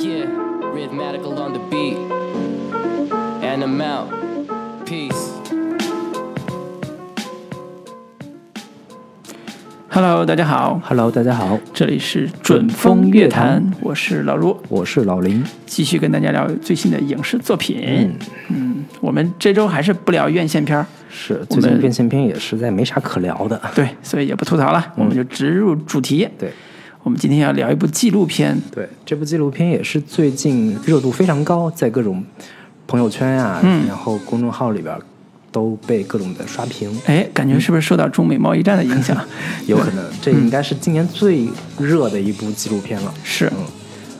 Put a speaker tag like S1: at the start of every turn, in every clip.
S1: Yeah, rhythmical on the beat. And I'm out. Peace.
S2: Hello，大家好
S3: ，Hello，大家好，
S2: 这里是准风乐坛，我是老卢，
S3: 我是老林。
S2: 继续跟大家聊最新的影视作品。嗯我们这周还是不聊院线片儿，
S3: 是，最近院线片也实在没啥可聊的。
S2: 对，所以也不吐槽了，我们就直入主题。
S3: 对
S2: 我们今天要聊一部纪录片，
S3: 对，这部纪录片也是最近热度非常高，在各种朋友圈啊，
S2: 嗯
S3: 然后公众号里边都被各种的刷屏。
S2: 哎，感觉是不是受到中美贸易战的影响？
S3: 有可能，这应该是今年最热的一部纪录片了，
S2: 是。
S3: 嗯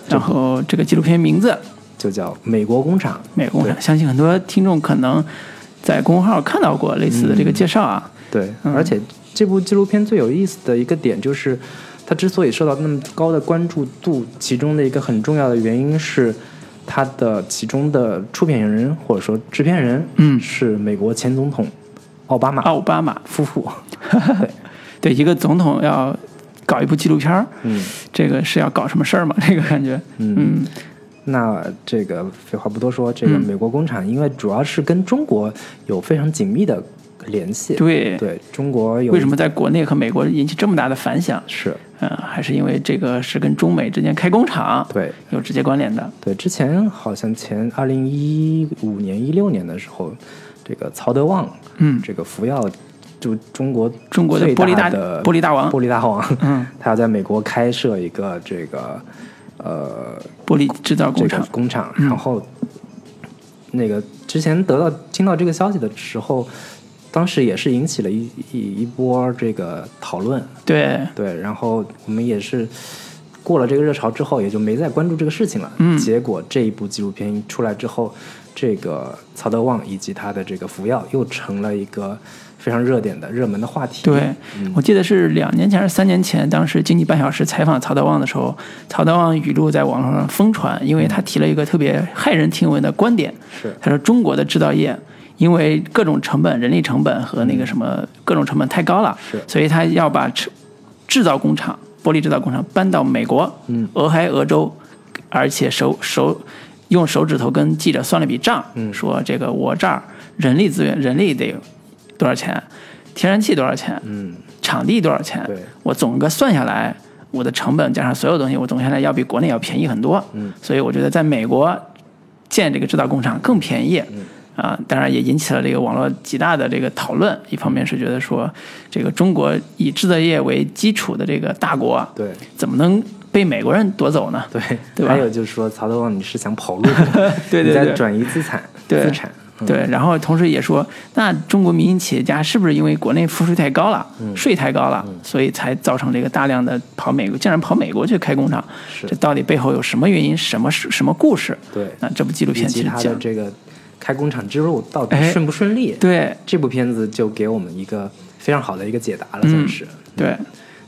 S2: 然后这个纪录片名字《
S3: 就叫《美国工厂》。
S2: 美国工厂》，相信很多听众可能在公众号看到过类似的这个介绍啊。
S3: 对，
S2: 嗯
S3: 而且这部纪录片最有意思的一个点就是，它之所以受到那么高的关注度，其中的一个很重要的原因是，它的其中的出品人或者说制片人，
S2: 嗯。
S3: 是美国前总统奥巴马
S2: 奥巴马，
S3: 夫妇。
S2: 对。一个总统要搞一部纪录片儿，
S3: 嗯。
S2: 这个是要搞什么事儿吗？这个感觉，嗯。
S3: 那这个废话不多说，这个
S2: 嗯。
S3: 美国工厂，因为主要是跟中国有非常紧密的联系。
S2: 对
S3: 对，中国有
S2: 为什么在国内和美国引起这么大的反响？
S3: 是？
S2: 嗯、还是因为这个是跟中美之间开工厂
S3: 对
S2: 有直接关联的。
S3: 对，之前好像前二零一五年、一六年的时候，这个曹德旺，
S2: 嗯
S3: 这个福耀，就中国
S2: 中国的
S3: 最
S2: 玻璃大
S3: 的
S2: 玻璃大王
S3: 玻璃大王，
S2: 嗯，
S3: 他要在美国开设一个这个呃
S2: 玻璃制造工
S3: 这
S2: 厂
S3: 个，工厂，
S2: 嗯
S3: 然后那个之前得到听到这个消息的时候，当时也是引起了一一一波这个讨论，
S2: 对，
S3: 对，然后我们也是过了这个热潮之后，也就没再关注这个事情了。
S2: 嗯。
S3: 结果这一部纪录片出来之后，这个曹德旺以及他的这个福耀又成了一个非常热点的热门的话题。
S2: 对，我记得是两年前还是三年前，当时《经济半小时》采访曹德旺的时候，曹德旺语录在网络上疯传，因为他提了一个特别骇人听闻的观点，
S3: 是。
S2: 他说中国的制造业因为各种成本、人力成本和那个什么各种成本太高了，
S3: 是。
S2: 所以他要把制制造工厂、玻璃制造工厂搬到美国，
S3: 嗯。
S2: 俄亥俄州，而且手手用手指头跟记者算了笔账，
S3: 嗯。
S2: 说这个我这儿人力资源、人力得多少钱，天然气多少钱，
S3: 嗯，
S2: 场地多少钱
S3: 对，
S2: 我总个算下来，我的成本加上所有东西，我总下来要比国内要便宜很多。
S3: 嗯，
S2: 所以我觉得在美国建这个制造工厂更便宜。
S3: 嗯
S2: 啊，当然也引起了这个网络极大的这个讨论。一方面是觉得说，这个中国以制造业为基础的这个大国，
S3: 对
S2: 怎么能被美国人夺走呢？
S3: 对
S2: 对吧
S3: 还有就是说，曹德旺你是想跑路，
S2: 对对对
S3: 你在转移资产
S2: 对
S3: 资产。嗯
S2: 对，然后同时也说，那中国民营企业家是不是因为国内赋税太高了，
S3: 嗯
S2: 税太高了，所以才造成这个大量的跑美国，竟然跑美国去开工厂？
S3: 是
S2: 这到底背后有什么原因？什么是什么故事？
S3: 对
S2: 那这部纪录片其实讲，
S3: 这个开工厂之路到底
S2: 哎
S3: 顺不顺利？
S2: 对
S3: 这部片子就给我们一个非常好的一个解答了，
S2: 嗯
S3: 算是。
S2: 对，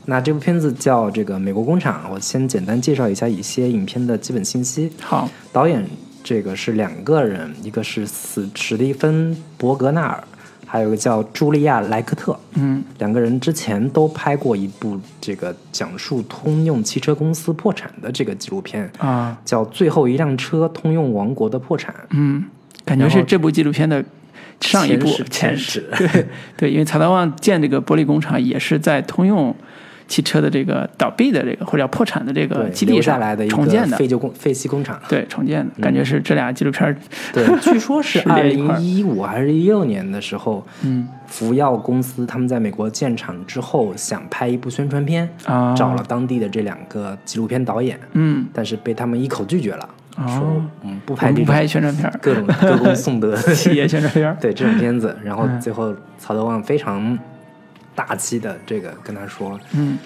S3: 那这部片子叫这个《美国工厂》，我先简单介绍一下一些影片的基本信息。
S2: 好，
S3: 导演这个是两个人，一个是史史蒂芬·伯格纳尔，还有一个叫茱莉亚·莱克特。
S2: 嗯
S3: 两个人之前都拍过一部这个讲述通用汽车公司破产的这个纪录片，
S2: 啊，
S3: 叫《最后一辆车：通用王国的破产》。
S2: 嗯，感觉是这部纪录片的上一部
S3: 前史
S2: 对对，因为曹德旺建这个玻璃工厂也是在通用汽车的这个倒闭的这个或者叫破产的这个基地上
S3: 下来的
S2: 重建的
S3: 废旧工废弃工厂。
S2: 对，重建的感觉是这俩纪录片儿，
S3: 对，据说是
S2: 是
S3: 二零一五还是一六年的时候，
S2: 嗯。
S3: 福耀公司他们在美国建厂之后，想拍一部宣传片，
S2: 啊，
S3: 找了当地的这两个纪录片导演，
S2: 嗯，
S3: 但是被他们一口拒绝了，
S2: 哦
S3: 说嗯不拍
S2: 不拍宣传片，
S3: 各种歌功颂德
S2: 企业宣传片，
S3: 对这种片子。然后
S2: 嗯
S3: 最后曹德旺非常大气的这个跟他说，
S2: 嗯，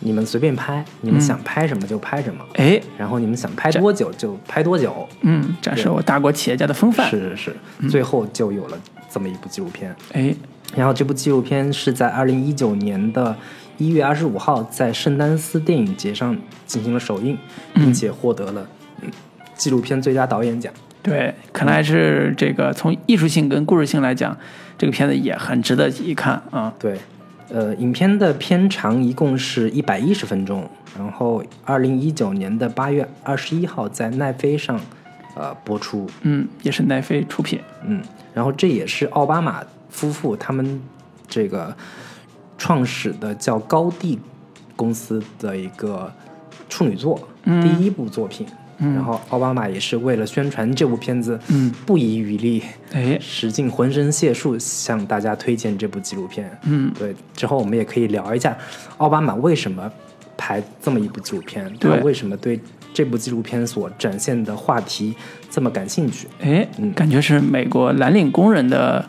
S3: 你们随便拍，你们想拍什么就拍什么，
S2: 哎，
S3: 然后你们想拍多久就拍多久。
S2: 嗯，展示我大国企业家的风范，
S3: 是是是，
S2: 嗯
S3: 最后就有了这么一部纪录片。
S2: 哎，
S3: 然后这部纪录片是在二零一九年的一月二十五号在圣丹斯电影节上进行了首映，并且获得了嗯纪录片最佳导演奖。
S2: 对，看来是这个从艺术性跟故事性来讲，这个片子也很值得一看啊。
S3: 对，呃，影片的片长一共是一百一十分钟，然后二零一九年的八月二十一号在奈飞上呃播出，
S2: 嗯，也是奈飞出品。
S3: 嗯，然后这也是奥巴马夫妇他们这个创始的叫高地公司的一个处女作，第一部作品。然后奥巴马也是为了宣传这部片子，
S2: 嗯，
S3: 不遗余力，
S2: 哎，
S3: 使尽浑身解数向大家推荐这部纪录片。
S2: 嗯，
S3: 对，之后我们也可以聊一下奥巴马为什么拍这么一部纪录片，他
S2: 对
S3: 为什么对这部纪录片所展现的话题这么感兴趣。
S2: 哎，感觉是美国蓝领工人的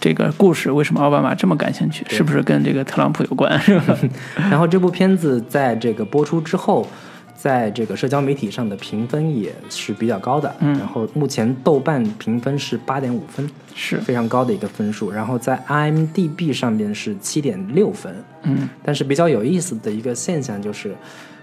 S2: 这个故事，为什么奥巴马这么感兴趣？是不是跟这个特朗普有关？是吧？
S3: 然后这部片子在这个播出之后，在这个社交媒体上的评分也是比较高的。
S2: 嗯
S3: 然后目前豆瓣评分是八点五分，
S2: 是，
S3: 非常高的一个分数。然后在 IMDB 上面是七点六分。
S2: 嗯，
S3: 但是比较有意思的一个现象就是，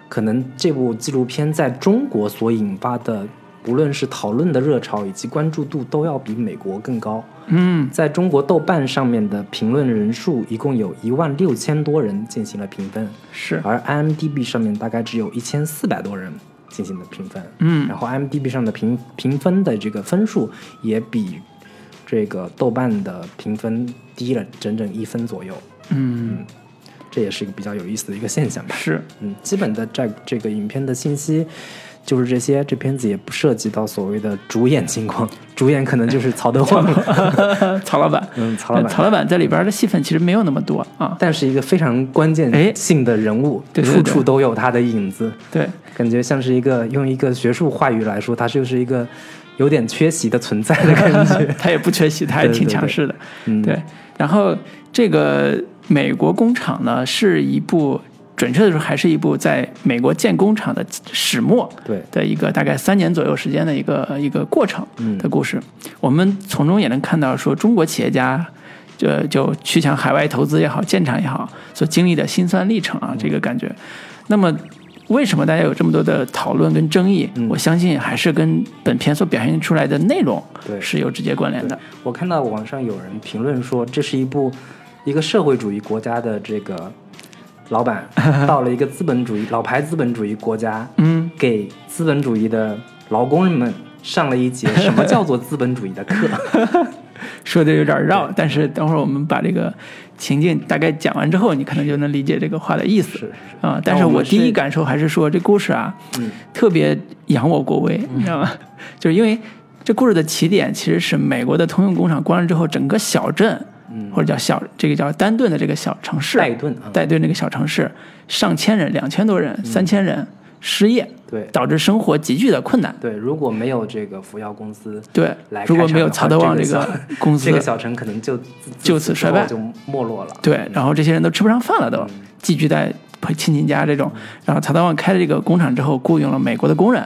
S3: 可能这部纪录片在中国所引发的，无论是讨论的热潮以及关注度，都要比美国更高。
S2: 嗯，
S3: 在中国豆瓣上面的评论人数一共有一万六千多人进行了评分，
S2: 是，
S3: 而 IMDB 上面大概只有一千四百多人进行了评分。
S2: 嗯
S3: 然后 IMDB 上的评评分的这个分数也比这个豆瓣的评分低了整整一分左右，
S2: 嗯，
S3: 这也是一个比较有意思的一个现象吧。
S2: 是，
S3: 嗯，基本的在这个影片的信息就是这些，这片子也不涉及到所谓的主演情况，主演可能就是曹德旺，
S2: 曹老板，
S3: 嗯，曹老板，
S2: 曹老板在里边的戏份其实没有那么多啊。
S3: 但是一个非常关
S2: 哎。
S3: 键性的人物，
S2: 对对对
S3: 处处都有他的影子，
S2: 对，
S3: 感觉像是一个用一个学术话语来说，他就是一个有点缺席的存在的感觉。
S2: 他也不缺席，他还挺强势的。
S3: 嗯，
S2: 对，然后这个美国工厂呢，是一部准确的说，还是一部在美国建工厂的始末
S3: 对
S2: 的一个大概三年左右时间的一个一个过程
S3: 嗯
S2: 的故事。我们从中也能看到，说中国企业家。就就去向海外投资也好，建厂也好，所经历的辛酸历程啊，这个感觉。那么，为什么大家有这么多的讨论跟争议？
S3: 嗯
S2: 我相信还是跟本片所表现出来的内容
S3: 对
S2: 是有直接关联的。
S3: 我看到网上有人评论说，这是一部一个社会主义国家的这个老板 到了一个资本主义老牌资本主义国家，
S2: 嗯，
S3: 给资本主义的劳工们上了一节什么叫做资本主义的课。
S2: 说的有点绕，但是等会儿我们把这个情境大概讲完之后，你可能就能理解这个话的意思。啊，但是我第一感受还是说这故事啊，
S3: 嗯
S2: 特别扬我国威，你知道吗？就是因为这故事的起点其实是美国的通用工厂关了之后，整个小镇，
S3: 嗯
S2: 或者叫小这个叫丹顿的这个小城市，
S3: 戴顿啊
S2: 戴顿这个小城市，上千人、两千多人、三千人失业，
S3: 对
S2: 导致生活急剧的困难。
S3: 对，如果没有这个福耀公司
S2: 对
S3: 来，
S2: 如果没有曹德旺这
S3: 这个
S2: 个 公司，
S3: 这个小城可能就
S2: 就此衰败
S3: 就没落了。
S2: 对，然后这些人都吃不上饭了，都寄居在亲戚家这种。然后曹德旺开了这个工厂之后，雇佣了美国的工人，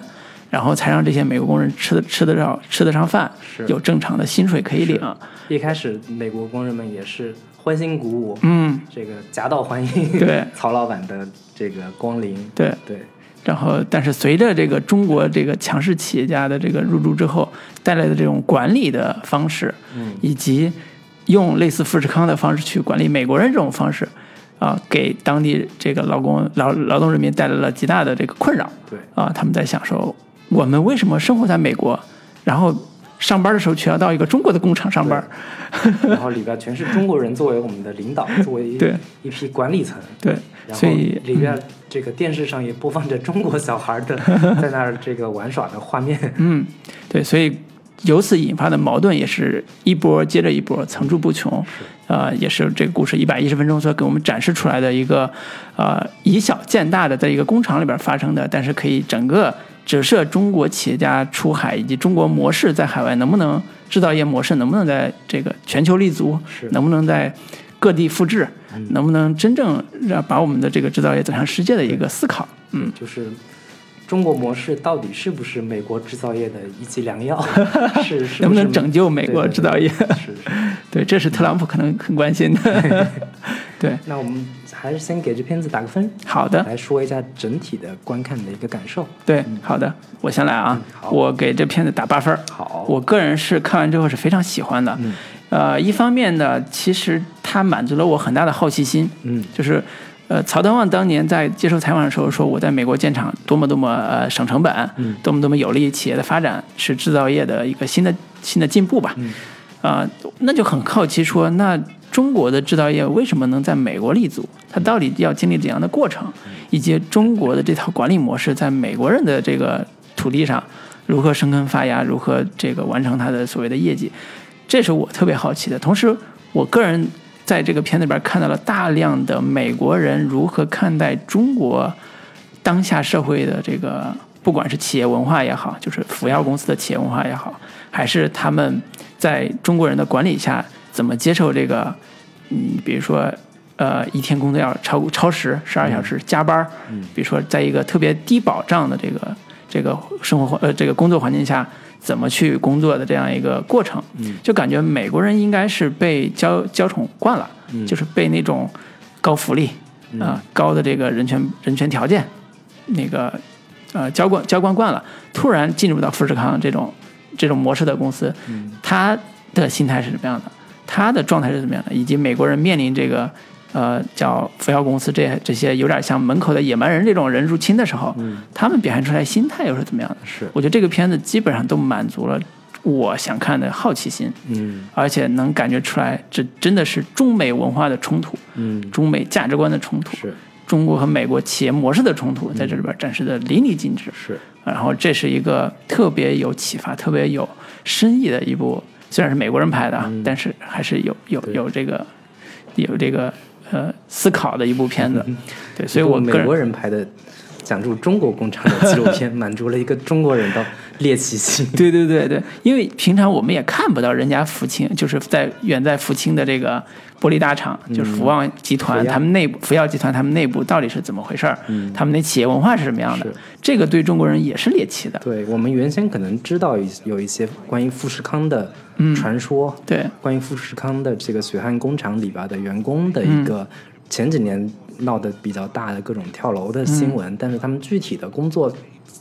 S2: 然后才让这些美国工人吃的吃得上吃得上饭
S3: 是，
S2: 有正常的薪水可以领。
S3: 一开始美国工人们也是欢欣鼓舞，
S2: 嗯，
S3: 这个夹道欢迎
S2: 对
S3: 曹老板的这个光临。
S2: 对。
S3: 对，
S2: 然后，但是随着这个中国这个强势企业家的这个入驻之后，带来的这种管理的方式，
S3: 嗯
S2: 以及用类似富士康的方式去管理美国人这种方式，啊，给当地这个劳工劳劳动人民带来了极大的这个困扰。
S3: 对
S2: 啊，他们在想说，我们为什么生活在美国，然后上班的时候却要到一个中国的工厂上班？
S3: 然后里边全是中国人作为我们的领导，作为一
S2: 对
S3: 一批管理层。
S2: 对，所以
S3: 里边这个电视上也播放着中国小孩的 在那儿这个玩耍的画面。
S2: 嗯，对，所以由此引发的矛盾也是一波接着一波，层出不穷。呃，也是这个故事一百一十分钟所给我们展示出来的一个，呃，以小见大的，在一个工厂里边发生的，但是可以整个折射中国企业家出海以及中国模式在海外能不能制造业模式能不能在这个全球立足
S3: 是，
S2: 能不能在各地复制，能不能真正让把我们的这个制造业走向世界的一个思考。嗯，
S3: 就是中国模式到底是不是美国制造业的一剂良药？是是
S2: 能不能拯救美国制造业？
S3: 是是。
S2: 对，这是特朗普可能很关心的。对，
S3: 那我们还是先给这片子打个分，
S2: 好的，
S3: 来说一下整体的观看的一个感受。
S2: 对，好的，我先来啊，
S3: 好
S2: 我给这片子打八分。
S3: 好
S2: 我个人是看完之后是非常喜欢的，
S3: 嗯
S2: 呃，一方面呢，其实它满足了我很大的好奇心，
S3: 嗯
S2: 就是，呃，曹德旺当年在接受采访的时候说，我在美国建厂多么多么呃省成本，
S3: 嗯
S2: 多么多么有利于企业的发展，是制造业的一个新的新的进步吧，
S3: 嗯
S2: 啊、那就很好奇说，那中国的制造业为什么能在美国立足？它到底要经历怎样的过程，以及中国的这套管理模式在美国人的这个土地上如何生根发芽，如何这个完成它的所谓的业绩，这是我特别好奇的。同时，我个人在这个片子里边看到了大量的美国人如何看待中国当下社会的这个，不管是企业文化也好，就是福耀公司的企业文化也好，还是他们在中国人的管理下怎么接受这个，嗯，比如说。呃，一天工作要超超时十二小时加班儿，比如说在一个特别低保障的这个这个生活环呃这个工作环境下，怎么去工作的这样一个过程，就感觉美国人应该是被娇娇宠惯了，就是被那种高福利啊、高的这个人权人权条件，那个呃娇惯娇惯惯了，突然进入到富士康这种这种模式的公司，他的心态是什么样的？他的状态是怎么样的？以及美国人面临这个呃叫福耀公司这这些有点像门口的野蛮人这种人入侵的时候，他们表现出来心态又是怎么样的？
S3: 是。
S2: 我觉得这个片子基本上都满足了我想看的好奇心，
S3: 嗯。
S2: 而且能感觉出来，这真的是中美文化的冲突，
S3: 嗯。
S2: 中美价值观的冲突，
S3: 是。
S2: 中国和美国企业模式的冲突，在这里边展示的淋漓尽致。
S3: 是。
S2: 然后这是一个特别有启发、特别有深意的一部，虽然是美国人拍的啊，但是还是有有有这个有这个呃思考的一部片子。对，所以我
S3: 美国
S2: 人
S3: 人拍的讲述中国工厂的纪录片，满足了一个中国人的猎奇心。
S2: 对对对对，因为平常我们也看不到人家福清，就是在远在福清的这个玻璃大厂，就是福旺集团，他们内部福耀集团他们内部到底是怎么回事儿？他们那企业文化是什么样的？这个对中国人也是猎奇的。
S3: 对我们原先可能知道一有一些关于富士康的传说，
S2: 对
S3: 关于富士康的这个血汗工厂里边的员工的一个前几年闹得比较大的各种跳楼的新闻，但是他们具体的工作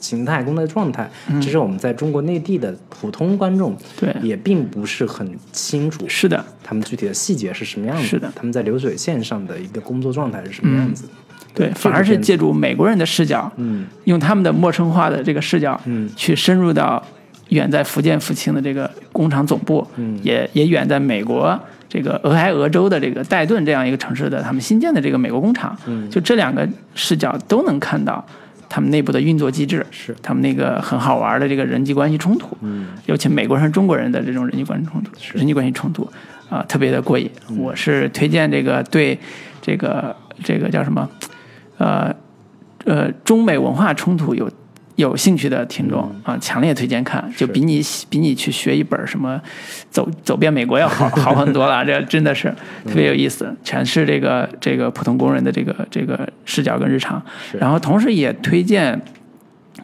S3: 形态、工作状态，这是我们在中国内地的普通观众
S2: 对。
S3: 也并不是很清楚。
S2: 是的，
S3: 他们具体的细节是什么样子？
S2: 是的。
S3: 他们在流水线上的一个工作状态是什么样子？
S2: 对，反而是借助美国人的视角，
S3: 嗯。
S2: 用他们的陌生化的这个视角，
S3: 嗯。
S2: 去深入到远在福建福清的这个工厂总部，
S3: 嗯。
S2: 也也远在美国这个俄亥俄州的这个戴顿这样一个城市的他们新建的这个美国工厂，
S3: 嗯
S2: 就这两个视角都能看到他们内部的运作机制，
S3: 是
S2: 他们那个很好玩的这个人际关系冲突，
S3: 嗯
S2: 尤其美国人中国人的这种人际关系冲突，人际关系冲突啊、特别的过瘾。
S3: 嗯
S2: 我是推荐这个对这个这个叫什么，呃呃中美文化冲突有有兴趣的听众啊、强烈推荐看，就比你比你去学一本什么走 走遍美国要好好很多了。这真的是特别有意思，全是这个这个普通工人的这个这个视角跟日常。然后同时也推荐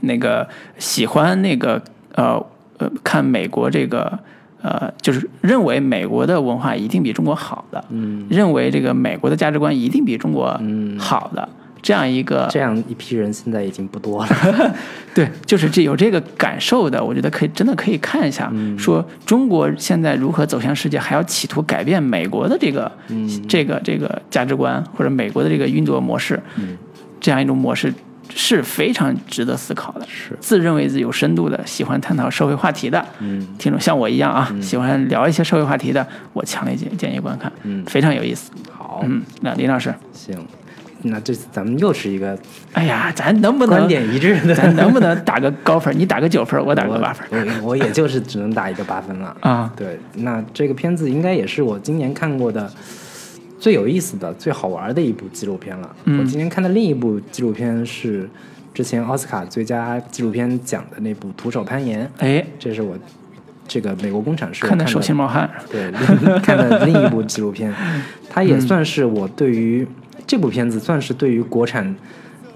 S2: 那个喜欢那个呃呃看美国这个呃，就是认为美国的文化一定比中国好的，
S3: 嗯，
S2: 认为这个美国的价值观一定比中国好的。这样一个
S3: 这样一批人现在已经不多了。
S2: 对，就是这有这个感受的，我觉得可以真的可以看一下，说中国现在如何走向世界，还要企图改变美国的这个、这个这个价值观或者美国的这个运作模式，这样一种模式是非常值得思考的。
S3: 是。
S2: 自认为自己有深度的，喜欢探讨社会话题的，听众像我一样啊，喜欢聊一些社会话题的，我强烈建建议观看，嗯。非常有意思。
S3: 好，
S2: 嗯，那林老师，
S3: 行，那这次咱们又是一个
S2: 哎呀，咱能不能
S3: 观点一致的，
S2: 咱能不能打个高分？你打个九分，我打个八分。
S3: 我我也就是只能打一个八分了。
S2: 啊，
S3: 对，那这个片子应该也是我今年看过的最有意思的、最好玩的一部纪录片了。
S2: 嗯
S3: 我今年看的另一部纪录片是之前奥斯卡最佳纪录片奖的那部《徒手攀岩》，
S2: 哎，
S3: 这是我这个美国工厂是
S2: 看的手心冒汗。
S3: 对，看的另一部纪录片，它也算是我对于、这部片子算是对于国产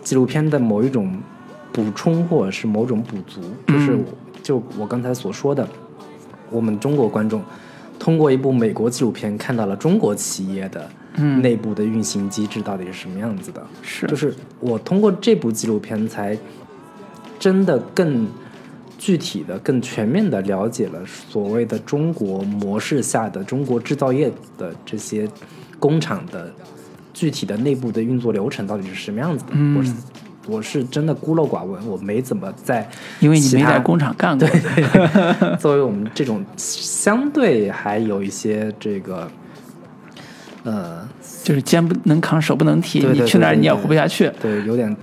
S3: 纪录片的某一种补充或者是某种补足，就是
S2: 嗯
S3: 就我刚才所说的，我们中国观众通过一部美国纪录片看到了中国企业的
S2: 嗯。
S3: 内部的运行机制到底是什么样子的，
S2: 是。
S3: 就是我通过这部纪录片才真的更具体的、更全面的了解了所谓的中国模式下的中国制造业的这些工厂的具体的内部的运作流程到底是什么样子的。
S2: 嗯
S3: 我是我是真的孤陋寡闻，我没怎么在
S2: 因为你没在工厂干过。
S3: 作为我们这种相对还有一些这个呃
S2: 就是肩不能扛，手不能提，
S3: 对对
S2: 你去哪儿你也活不下去。
S3: 对，有点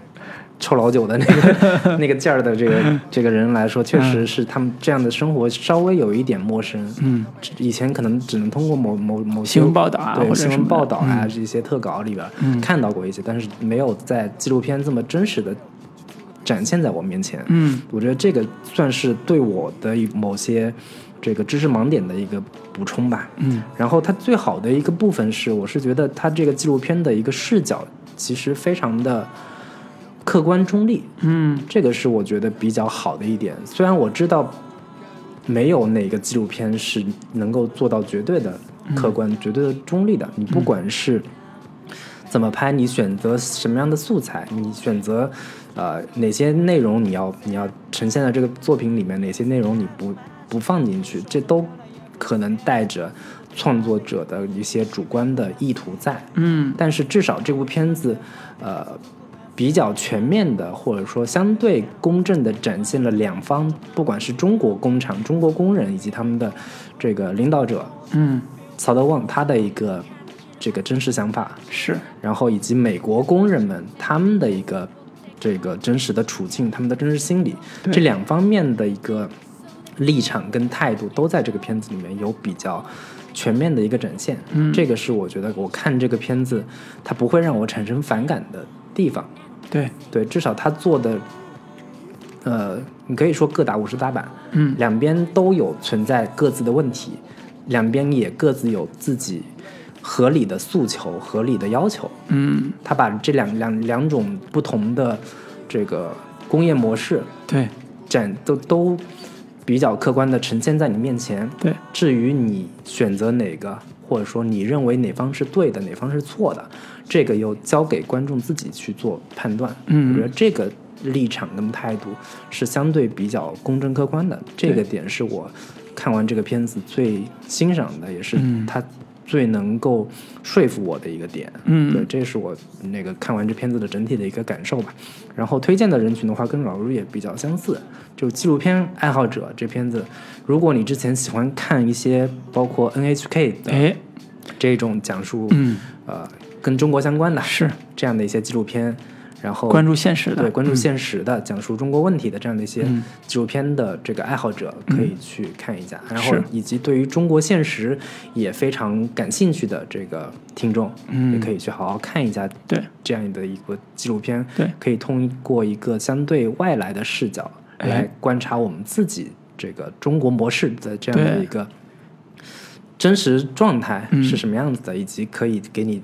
S3: 臭老九的那个那个劲儿的这个 这个人来说，确实是他们这样的生活稍微有一点陌生。
S2: 嗯，
S3: 以前可能只能通过某某某
S2: 新闻报道啊
S3: 对新闻报道啊
S2: 嗯。
S3: 这些特稿里边
S2: 嗯。
S3: 看到过一些，但是没有在纪录片这么真实的展现在我面前。
S2: 嗯。
S3: 我觉得这个算是对我的某些这个知识盲点的一个补充吧。
S2: 嗯。
S3: 然后它最好的一个部分是，我是觉得它这个纪录片的一个视角其实非常的客观中立，
S2: 嗯。
S3: 这个是我觉得比较好的一点。虽然我知道没有哪个纪录片是能够做到绝对的客观、绝对的中立的，你不管是怎么拍，你选择什么样的素材，你选择呃哪些内容你要你要呈现在这个作品里面，哪些内容你不不放进去，这都可能带着创作者的一些主观的意图在。
S2: 嗯。
S3: 但是至少这部片子，呃，比较全面的，或者说相对公正的展现了两方，不管是中国工厂、中国工人以及他们的这个领导者
S2: 嗯，
S3: 曹德旺他的一个这个真实想法，
S2: 是
S3: 然后以及美国工人们他们的一个这个真实的处境，他们的真实心理，这两方面的一个立场跟态度都在这个片子里面有比较全面的一个展现。
S2: 嗯
S3: 这个是我觉得我看这个片子，它不会让我产生反感的地方。
S2: 对，
S3: 对，至少他做的，呃，你可以说各打五十大板，
S2: 嗯。
S3: 两边都有存在各自的问题，两边也各自有自己合理的诉求、合理的要求。
S2: 嗯。
S3: 他把这两两两种不同的这个工业模式
S2: 对。
S3: 展都都比较客观的呈现在你面前。
S2: 对，
S3: 至于你选择哪个，或者说你认为哪方是对的，哪方是错的，这个又交给观众自己去做判断。
S2: 嗯
S3: 我觉得这个立场跟态度是相对比较公正客观的。这个点是我看完这个片子最欣赏的，也是他最能够说服我的一个点。
S2: 嗯
S3: 对，这是我那个看完这片子的整体的一个感受吧。然后推荐的人群的话，跟老卢也比较相似，就纪录片爱好者这片子，如果你之前喜欢看一些包括 NHK 的
S2: 哎
S3: 这种讲述，
S2: 嗯
S3: 呃，跟中国相关的
S2: 是。
S3: 这样的一些纪录片，然后
S2: 关注现实的，
S3: 对关注
S2: 嗯。
S3: 现实的、讲述中国问题的这样的一些
S2: 嗯。
S3: 纪录片的这个爱好者可以去看一下，然后以及对于中国现实也非常感兴趣的这个听众，
S2: 嗯。
S3: 也可以去好好看一下
S2: 对。
S3: 这样的一个纪录片，
S2: 对。
S3: 可以通过一个相对外来的视角
S2: 哎。
S3: 来观察我们自己这个中国模式的这样的一个真实状态
S2: 嗯。
S3: 是什么样子的，以及可以给你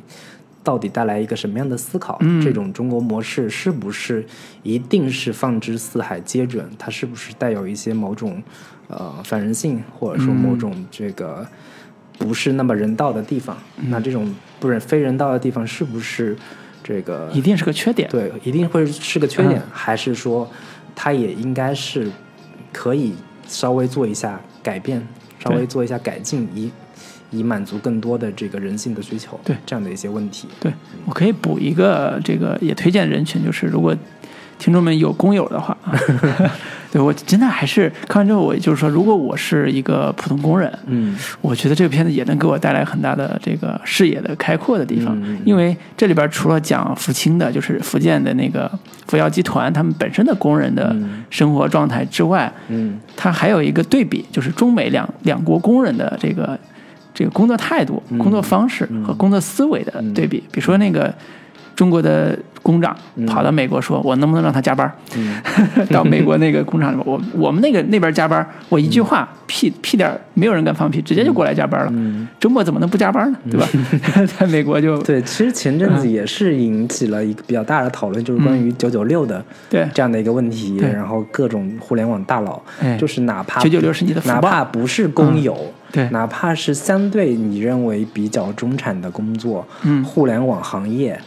S3: 到底带来一个什么样的思考？
S2: 嗯
S3: 这种中国模式是不是一定是放之四海皆准？它是不是带有一些某种呃反人性，或者说某种这个不是那么人道的地方？那这种不人非人道的地方是不是这个
S2: 一定是个缺点。
S3: 对，一定会是个缺点，
S2: 嗯
S3: 还是说它也应该是可以稍微做一下改变，稍微做一下改进，以以满足更多的这个人性的需求，
S2: 对
S3: 这样的一些问题。
S2: 对，我可以补一个这个也推荐人群，就是如果听众们有工友的话，啊对我真的还是看完之后，我就是说，如果我是一个普通工人，
S3: 嗯
S2: 我觉得这个片子也能给我带来很大的这个视野的开阔的地方，因为这里边除了讲福清的，就是福建的那个福耀集团他们本身的工人的
S3: 嗯
S2: 生活状态之外，
S3: 嗯
S2: 它还有一个对比，就是中美两两国工人的这个这个工作态度、
S3: 嗯。
S2: 工作方式和工作思维的对比。比如说那个中国的工长跑到美国说：“我能不能让他加班？”
S3: 嗯。
S2: 到美国那个工厂里面，我我们那个那边加班，我一句话屁屁点儿没有人敢放屁，直接就过来加班了。
S3: 嗯，
S2: 周末怎么能不加班呢？对吧？在美国就
S3: 对，其实前阵子也是引起了一个比较大的讨论，就是关于九九六的
S2: 对。
S3: 这样的一个问题，
S2: 对。
S3: 然后各种互联网大佬
S2: 哎，
S3: 就是哪怕
S2: 九九六是你的福报。
S3: 哪怕不是工友，
S2: 对
S3: 哪怕是相对你认为比较中产的工作，
S2: 嗯
S3: 互联网行业，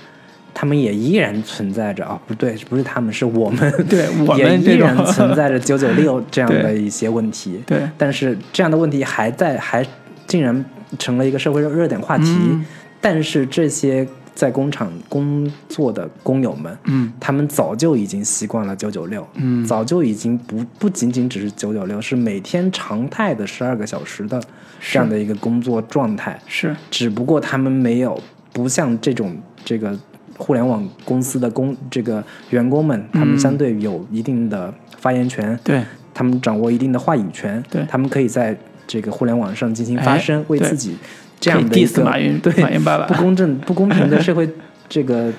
S3: 他们也依然存在着哦，不对，不是他们，是我们，
S2: 对我
S3: 也依
S2: 们这种
S3: 然存在着 九九六这样的一些问题。
S2: 对
S3: 但是这样的问题还在，还竟然成了一个社会热热点话题。
S2: 嗯
S3: 但是这些在工厂工作的工友们，
S2: 嗯。
S3: 他们早就已经习惯了九九六，
S2: 嗯。
S3: 早就已经不不仅仅只是九九六，是每天常态的十二个小时的这样的一个工作状态。
S2: 是。
S3: 只不过他们没有不像这种这个互联网公司的工这个员工们，他们相对有一定的发言权，
S2: 对。
S3: 他们掌握一定的话语权，
S2: 对。
S3: 他们可以在这个互联网上进行发声，
S2: 哎
S3: 为自己这样的一
S2: diss
S3: 个
S2: 马云
S3: 对
S2: 马云爸爸
S3: 不公正不公平的社会 这个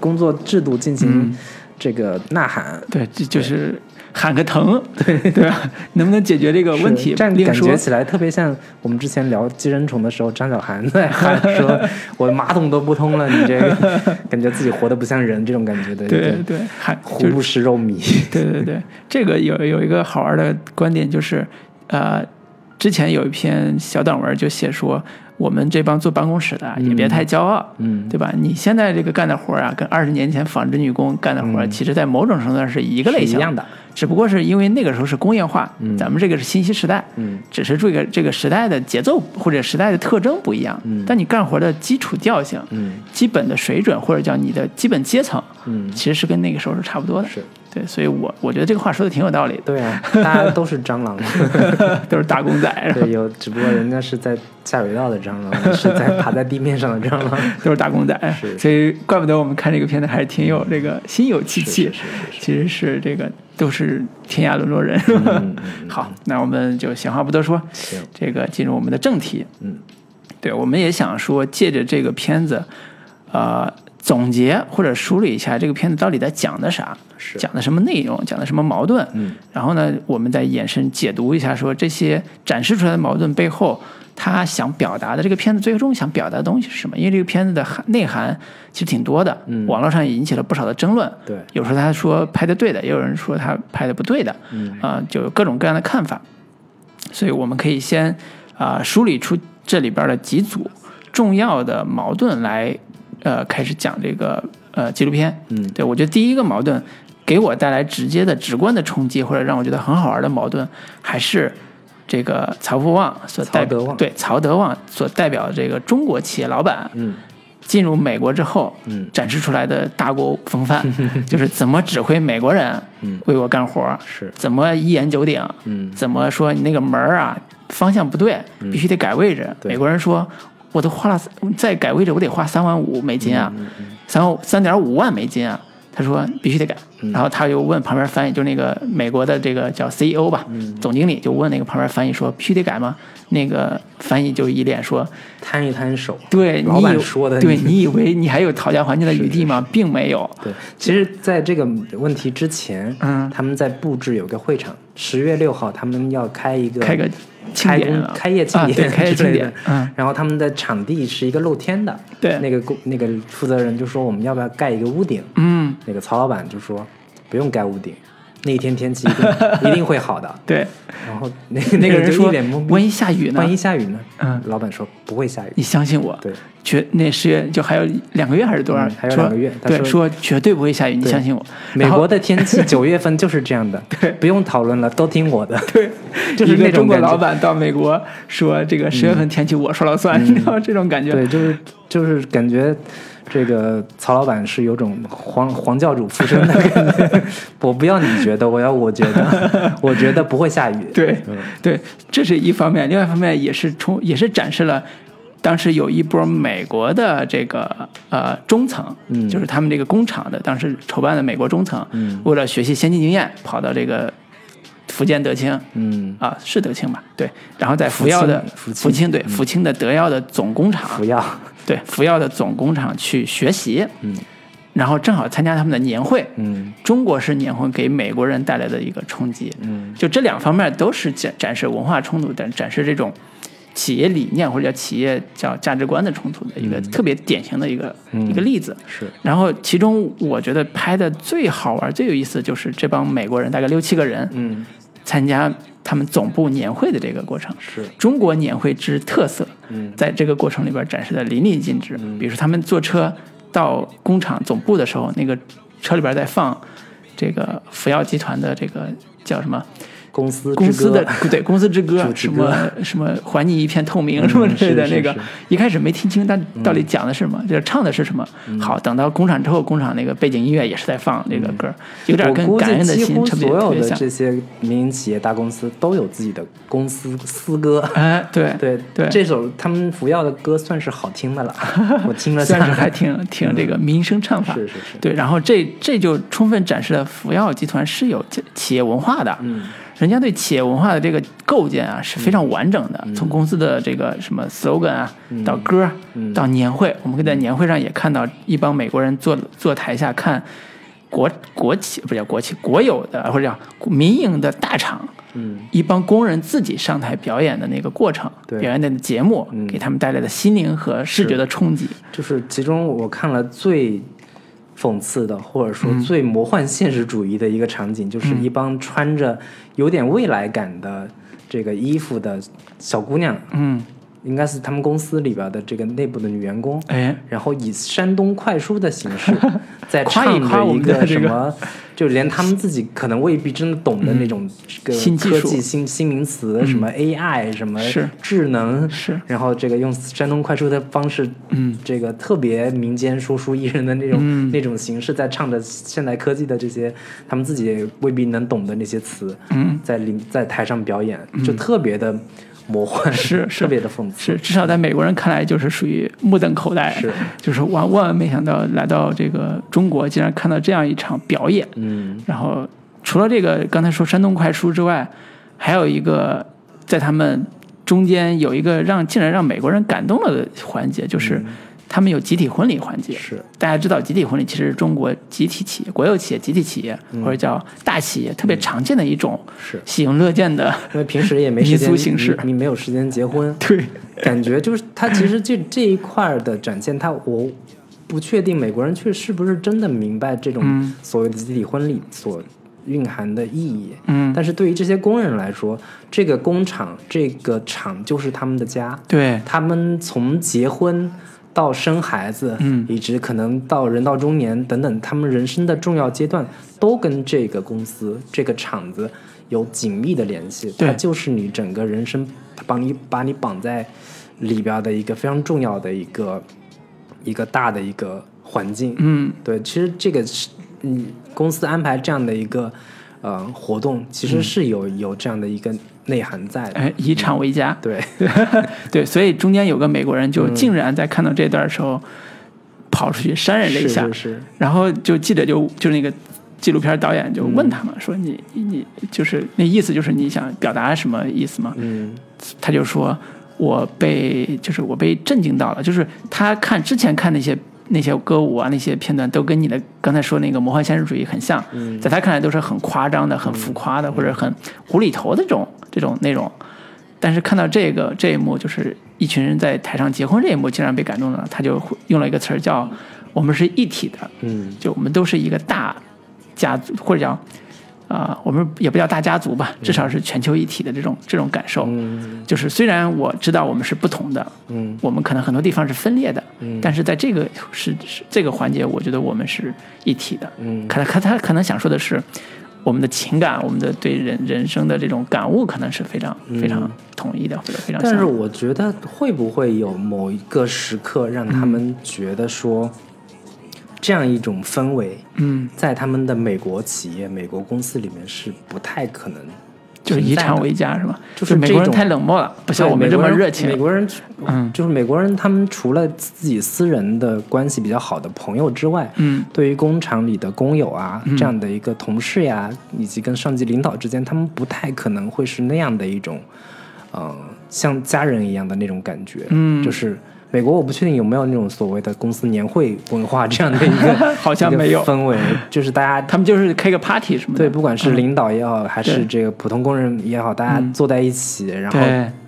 S3: 工作制度进行
S2: 嗯
S3: 这个呐喊。
S2: 对，这就是喊个疼，对 对吧？能不能解决这个问题
S3: 是这样
S2: 另说
S3: 感觉。起来特别像我们之前聊寄生虫的时候，张小涵在喊 说：“我马桶都不通了，你这个感觉自己活得不像人，这种感觉的一个
S2: 对对，还
S3: 虎不
S2: 就是
S3: 食肉糜。
S2: 对对对，这个有有一个好玩的观点，就是呃，之前有一篇小短文就写说，我们这帮坐办公室的啊也别太骄傲，
S3: 嗯。
S2: 对吧？你现在这个干的活儿啊，跟二十年前纺织女工干的活儿，其实在某种程度上是一个类型
S3: 是一样的，
S2: 只不过是因为那个时候是工业化，咱们这个是信息时代，
S3: 嗯。
S2: 只是这个这个时代的节奏或者时代的特征不一样，
S3: 嗯。
S2: 但你干活的基础调性、
S3: 嗯。
S2: 基本的水准或者叫你的基本阶层，
S3: 嗯，
S2: 其实是跟那个时候是差不多的。
S3: 是
S2: 对，所以我我觉得这个话说的挺有道理的，
S3: 对啊，大家都是蟑螂，
S2: 都是打工仔，
S3: 对，有只不过人家是在下水道的蟑螂，是在爬在地面上的蟑螂。
S2: 都是打工仔，
S3: 是
S2: 所以怪不得我们看这个片子还是挺有这个心有戚戚，其实是这个都是天涯沦落人。好，那我们就闲话不多说，这个进入我们的正题。
S3: 嗯。
S2: 对，我们也想说，借着这个片子，呃，总结或者梳理一下这个片子到底在讲的啥，讲的什么内容，讲的什么矛盾。
S3: 嗯，
S2: 然后呢，我们再延伸解读一下，说这些展示出来的矛盾背后，他想表达的这个片子最终想表达的东西是什么？因为这个片子的内涵其实挺多的，
S3: 嗯
S2: 网络上也引起了不少的争论。
S3: 对
S2: 有时候他说拍的对的，也有人说他拍的不对的，
S3: 嗯
S2: 啊、就有各种各样的看法。所以我们可以先啊、梳理出这里边的几组重要的矛盾来，呃，开始讲这个呃纪录片。
S3: 嗯。
S2: 对我觉得第一个矛盾给我带来直接的、直观的冲击，或者让我觉得很好玩的矛盾，还是这个曹福旺所代
S3: 曹德旺。
S2: 对曹德旺所代表的这个中国企业老板
S3: 嗯。
S2: 进入美国之后，
S3: 嗯。
S2: 展示出来的大国风范，就是怎么指挥美国人
S3: 嗯。
S2: 为我干活儿，
S3: 是。
S2: 怎么一言九鼎，
S3: 嗯。
S2: 怎么说你那个门儿啊方向不对，必须得改位置。
S3: 对。
S2: 美国人说，我都花了再改位置，我得花三万五美金啊，
S3: 三万
S2: 三三点五万美金啊。他说必须得改，
S3: 嗯
S2: 然后他又问旁边翻译，就那个美国的这个叫 CEO 吧，
S3: 嗯
S2: 总经理就问那个旁边翻译说必须得改吗？那个翻译就一脸说，
S3: 摊一摊手。
S2: 对
S3: 老板说的
S2: 对
S3: 你
S2: 你以为你还有讨价还价的余地吗？并没有。
S3: 对，其实，在这个问题之前，
S2: 嗯
S3: 他们在布置有个会场，十月六号他们要开一个
S2: 开个庆
S3: 开工
S2: 典啊
S3: 开业庆
S2: 啊
S3: 典
S2: 对开业
S3: 之类的。
S2: 庆典，嗯，
S3: 然后他们的场地是一个露天的，
S2: 对。
S3: 那个工那个负责人就说我们要不要盖一个屋顶？
S2: 嗯，
S3: 那个曹老板就说不用盖屋顶，那一天天气一定 一定会好的。
S2: 对，
S3: 然后那
S2: 那个人说万一下雨呢？
S3: 万一下雨呢？
S2: 嗯
S3: 老板说不会下雨。
S2: 你相信我，
S3: 对，
S2: 绝那十月就还有两个月还是多少？
S3: 嗯还有两个月
S2: 对，
S3: 说
S2: 说绝对不会下雨，你相信我。
S3: 美国的天气 九月份就是这样的，
S2: 对
S3: 不用讨论了，都听我的。
S2: 对，
S3: 就是那种感觉
S2: 老板到美国说这个十月份天气我说了算，你知道这种感觉？
S3: 对，就是就是感觉这个曹老板是有种黄黄教主附身的感觉。我不要你觉得，我要我觉得，我觉得不会下雨。
S2: 对
S3: 嗯
S2: 对，这是一方面，另外一方面也是充也是展示了。当时有一波美国的这个呃中层，
S3: 嗯
S2: 就是他们这个工厂的，当时筹办的美国中层，
S3: 嗯
S2: 为了学习先进经验，跑到这个福建德清，
S3: 嗯，
S2: 啊，是德清吧？对，然后在福耀的
S3: 福清
S2: 福清对福清的德耀的总工厂
S3: 不，要。
S2: 对。福耀的总工厂去学习，
S3: 嗯。
S2: 然后正好参加他们的年会，
S3: 嗯。
S2: 中国式年会给美国人带来的一个冲击，
S3: 嗯。
S2: 就这两方面都是展展示文化冲突，展展示这种企业理念或者叫企业叫价值观的冲突的一个特别典型的一个、
S3: 嗯。
S2: 一个例子。
S3: 是。
S2: 然后其中我觉得拍的最好玩、最有意思，就是这帮美国人，大概六七个人，
S3: 嗯。
S2: 参加他们总部年会的这个过程。
S3: 是
S2: 中国年会之特色，
S3: 嗯
S2: 在这个过程里边展示的淋漓尽致。比如说他们坐车到工厂总部的时候，那个车里边在放这个福耀集团的这个叫什么？
S3: 公司
S2: 公司的对公司之歌 什么什么还你一片透明
S3: 嗯
S2: 什么之类的那个一开始没听清，但到底讲的是什么，就是唱的是什么。
S3: 嗯
S2: 好，等到工厂之后，工厂那个背景音乐也是在放那个歌，有点跟感恩的心特别
S3: 所有。的这些民营企业大公司都有自己的公司私歌。
S2: 哎，对
S3: 对
S2: 对，
S3: 这首他们福耀的歌算是好听的了，我听了
S2: 算是还挺挺这个民声唱法。
S3: 是是是
S2: 对，然后这这就充分展示了福耀集团是有企企业文化的。
S3: 嗯
S2: 人家对企业文化的这个构建啊是非常完整的，从公司的这个什么 slogan 啊，到歌，到年会，我们可以在年会上也看到一帮美国人坐坐台下看国国企不是叫国企国有的或者叫民营的大厂，
S3: 嗯。
S2: 一帮工人自己上台表演的那个过程，
S3: 对。
S2: 表演的节目，
S3: 嗯。
S2: 给他们带来的心灵和视觉的冲击。
S3: 就是其中我看了最讽刺的，或者说
S2: 嗯。
S3: 最魔幻现实主义的一个场景，就是一帮穿着有点未来感的这个衣服的小姑娘，
S2: 嗯，
S3: 应该是他们公司里边的这个内部的女员工，
S2: 哎，
S3: 然后以山东快书的形式 在
S2: 夸
S3: 唱着一个什么，就连他们自己可能未必真的懂的那种这个
S2: 新
S3: 科技新新名词，什么 AI 什么智能，
S2: 是。
S3: 然后这个用山东快书的方式，
S2: 嗯，
S3: 这个特别民间说书艺人的那种、
S2: 嗯。
S3: 那种形式，在唱着现代科技的这些他们自己未必能懂的那些词，
S2: 嗯，
S3: 在领在台上表演，就特别的魔幻，
S2: 是是。
S3: 特别的讽刺，
S2: 是，至少在美国人看来就是属于目瞪口呆，
S3: 是。
S2: 就是万万万没想到来到这个中国，竟然看到这样一场表演。
S3: 嗯。
S2: 然后除了这个刚才说山东快书之外，还有一个在他们中间有一个让竟然让美国人感动了的环节，就是他们有集体婚礼环节。
S3: 是。
S2: 大家知道，集体婚礼其实是中国集体企业、国有企业、集体企业或者叫大企业特别常见的一种
S3: 是。
S2: 喜闻乐见的。
S3: 因为平时也没时间，
S2: 俗形式。
S3: 你你没有时间结婚，
S2: 对，
S3: 感觉就是他其实这这一块的展现，他我不确定美国人确是不是真的明白这种
S2: 嗯。
S3: 所谓的集体婚礼所蕴含的意义。
S2: 嗯，
S3: 但是对于这些工人来说，这个工厂这个厂就是他们的家，
S2: 对，
S3: 他们从结婚到生孩子，
S2: 嗯
S3: 以及可能到人到中年等等，他们人生的重要阶段，都跟这个公司、这个厂子有紧密的联系。
S2: 对
S3: 它就是你整个人生，它帮你把你绑在里边的一个非常重要的一个一个大的一个环境。
S2: 嗯，
S3: 对，其实这个是，嗯，公司安排这样的一个呃活动，其实是有、有这样的一个内涵在
S2: 哎，以厂为家。
S3: 对，
S2: 对，所以中间有个美国人就竟然在看到这段的时候，跑出去扇人了一下，
S3: 是是是，
S2: 然后就记者就就是那个纪录片导演就问他嘛，说你你就是那意思就是你想表达什么意思吗？
S3: 嗯。
S2: 他就说我被就是我被震惊到了，就是他看之前看那些那些歌舞啊那些片段都跟你的刚才说那个魔幻现实主义很像，
S3: 嗯
S2: 在他看来都是很夸张的、很浮夸的、或者很无厘头的这种这种内容。但是看到这个这一幕，就是一群人在台上结婚这一幕，竟然被感动了。他就用了一个词儿叫“我们是一体的”，
S3: 嗯
S2: 就我们都是一个大家族，或者叫啊、我们也不叫大家族吧，至少是全球一体的这种这种感受。
S3: 嗯
S2: 就是虽然我知道我们是不同的，
S3: 嗯
S2: 我们可能很多地方是分裂的，
S3: 嗯
S2: 但是在这个是是这个环节，我觉得我们是一体的。
S3: 嗯
S2: 可能可他可能想说的是，我们的情感，我们的对人人生的这种感悟，可能是非常非常统一的，或者非常。
S3: 但是我觉得会不会有某一个时刻让他们觉得说，这样一种氛围，
S2: 嗯，
S3: 在他们的美国企业、美国公司里面是不太可能
S2: 就是以厂为
S3: 家。
S2: 是吧？
S3: 就是
S2: 美国人太冷漠了，不像我们这么热情。
S3: 美国人，
S2: 嗯
S3: 就是美国人，他们除了自己私人的关系比较好的朋友之外，
S2: 嗯
S3: 对于工厂里的工友啊，这样的一个同事呀，以及跟上级领导之间，他们不太可能会是那样的一种，呃，像家人一样的那种感觉。
S2: 嗯
S3: 就是美国，我不确定有没有那种所谓的公司年会文化这样的一个
S2: 好像没有。
S3: 氛围，就是大家
S2: 他们就是开个 party 什么的。
S3: 对，不管是领导也好，还是这个普通工人也好，大家坐在一起，然后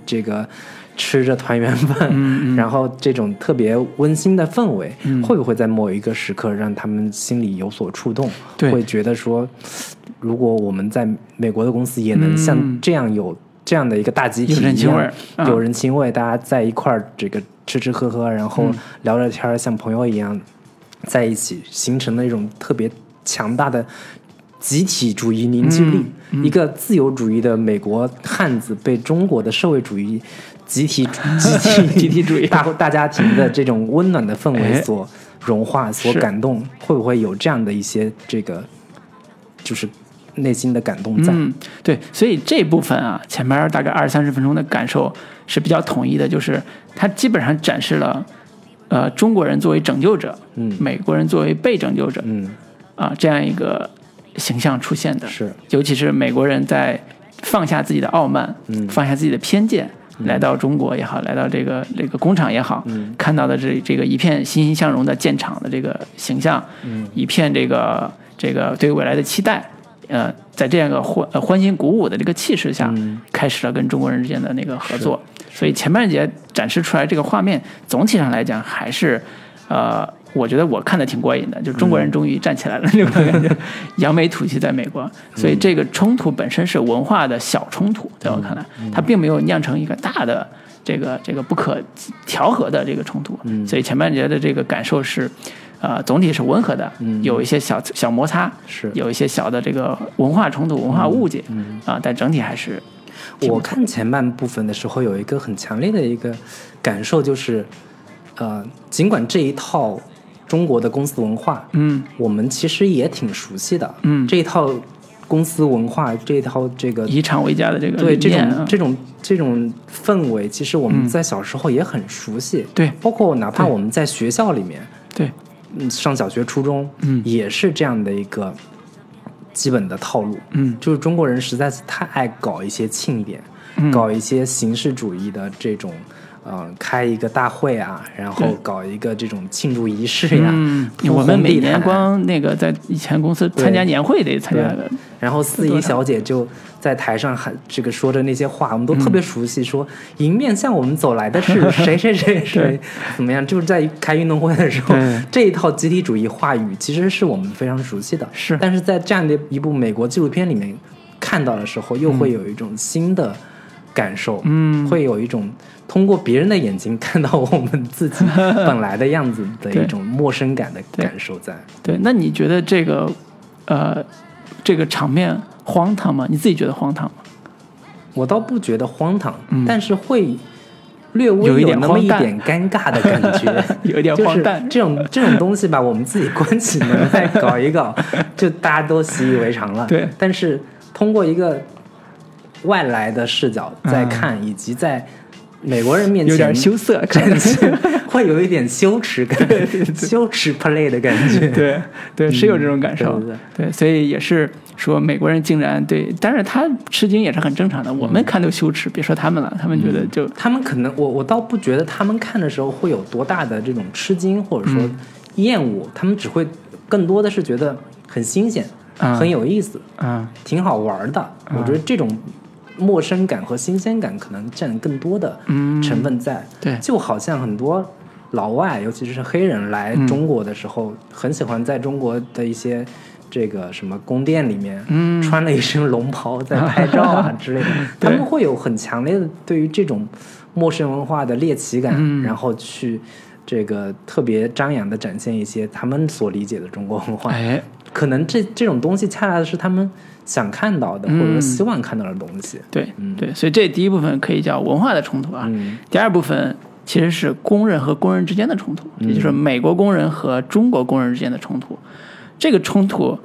S3: 这个吃着团圆饭，
S2: 嗯嗯。
S3: 然后这种特别温馨的氛围，
S2: 嗯。
S3: 会不会在某一个时刻让他们心里有所触动？会觉得说，如果我们在美国的公司也能像
S2: 嗯。
S3: 这样有这样的一个大集体
S2: 有人情味
S3: 有人情味，大家在一块儿这个吃吃喝喝，然后聊聊天儿，像朋友一样。在一起，形成了一种特别强大的集体主义凝聚力。一个自由主义的美国汉子被中国的社会主义集体集体
S2: 集体主义
S3: 大大家庭的这种温暖的氛围
S2: 哎
S3: 所融化、所感动，会不会有这样的一些这个就是内心的感动在？
S2: 嗯，对，所以这部分啊，前面大概二三十分钟的感受是比较统一的，就是它基本上展示了，呃，中国人作为拯救者，
S3: 嗯。
S2: 美国人作为被拯救者，
S3: 嗯，
S2: 啊，这样一个形象出现的。
S3: 是，
S2: 尤其是美国人在放下自己的傲慢，
S3: 嗯。
S2: 放下自己的偏见，来到中国也好，来到这个这个工厂也好，
S3: 嗯。
S2: 看到的这这个一片欣欣向荣的建厂的这个形象，
S3: 嗯。
S2: 一片这个这个对未来的期待，呃，在这样一个欢呃欢欣鼓舞的这个气势下，
S3: 嗯
S2: 开始了跟中国人之间的那个合作。所以前半节展示出来这个画面，总体上来讲还是，呃，我觉得我看的挺过瘾的，就中国人终于站起来了那种感觉，扬眉吐气在美国。所以这个冲突本身是文化的小冲突，在我看来，它并没有酿成一个大的这个这个不可调和的这个冲突。所以前半节的这个感受是。呃，总体是温和的，有一些小小摩擦，
S3: 是。
S2: 有一些小的这个文化冲突、文化误解，啊，但整体还是
S3: 我看前半部分的时候，有一个很强烈的一个感受，就是，呃，尽管这一套中国的公司文化，
S2: 嗯。
S3: 我们其实也挺熟悉的，
S2: 嗯。
S3: 这一套公司文化，这一套这个
S2: 以厂为家的这个
S3: 对这种这种这种氛围，其实我们在小时候也很熟悉，
S2: 对。
S3: 包括哪怕我们在学校里面，
S2: 对。
S3: 嗯，上小学、初中，
S2: 嗯。
S3: 也是这样的一个基本的套路，
S2: 嗯。
S3: 就是中国人实在是太爱搞一些庆典，
S2: 嗯。
S3: 搞一些形式主义的这种，呃，开一个大会啊，然后搞一个这种庆祝仪式呀，
S2: 嗯，我们每年光那个在以前公司参加年会得参加个，
S3: 然后司仪小姐就在台上喊这个说着那些话，我们都特别熟悉，说迎面向我们走来的是 谁谁谁谁，怎么样？就是在开运动会的时候，这一套集体主义话语其实是我们非常熟悉的，
S2: 是。
S3: 但是在这样的一部美国纪录片里面看到的时候，又会有一种新的感受，
S2: 嗯。
S3: 会有一种通过别人的眼睛看到我们自己本来的样子的一种陌生感的感受在。
S2: 对，那你觉得这个呃这个场面荒唐吗？你自己觉得荒唐吗？
S3: 我倒不觉得荒唐，
S2: 嗯
S3: 但是会略微
S2: 有一点
S3: 那么一点尴尬的感觉，
S2: 有一点荒诞
S3: 这种这种 东西吧，我们自己关起门来搞一搞，就大家都习以为常了。
S2: 对
S3: 但是通过一个外来的视角在
S2: 嗯
S3: 看，以及在美国人面前
S2: 有点羞涩，
S3: 感觉，会有一点羞耻感，羞耻 play 的感觉。
S2: 对对，是有这种感受。
S3: 对对
S2: 对所以也是说美国人竟然对，但是他吃惊也是很正常的。我们看都羞耻，别说他们了，他们觉得就
S3: 他们可能，我我倒不觉得他们看的时候会有多大的这种吃惊或者说
S2: 嗯
S3: 厌恶，他们只会更多的是觉得很新鲜，
S2: 啊
S3: 很有意思，
S2: 嗯
S3: 挺好玩的。我觉得这种陌生感和新鲜感可能占更多的
S2: 嗯
S3: 成分在。
S2: 对
S3: 就好像很多老外，尤其是黑人来
S2: 嗯
S3: 中国的时候，很喜欢在中国的一些。这个什么宫殿里面，
S2: 嗯
S3: 穿了一身龙袍在拍照啊 之类的，他们会有很强烈的对于这种陌生文化的猎奇感，
S2: 嗯
S3: 然后去这个特别张扬的展现一些他们所理解的中国文化。
S2: 哎
S3: 可能这这种东西恰恰是他们想看到的，
S2: 嗯
S3: 或者说希望看到的东西。
S2: 对
S3: 嗯
S2: 对，所以这第一部分可以叫文化的冲突啊。
S3: 嗯
S2: 第二部分其实是工人和工人之间的冲突，
S3: 嗯
S2: 也就是美国工人和中国工人之间的冲突。这个冲突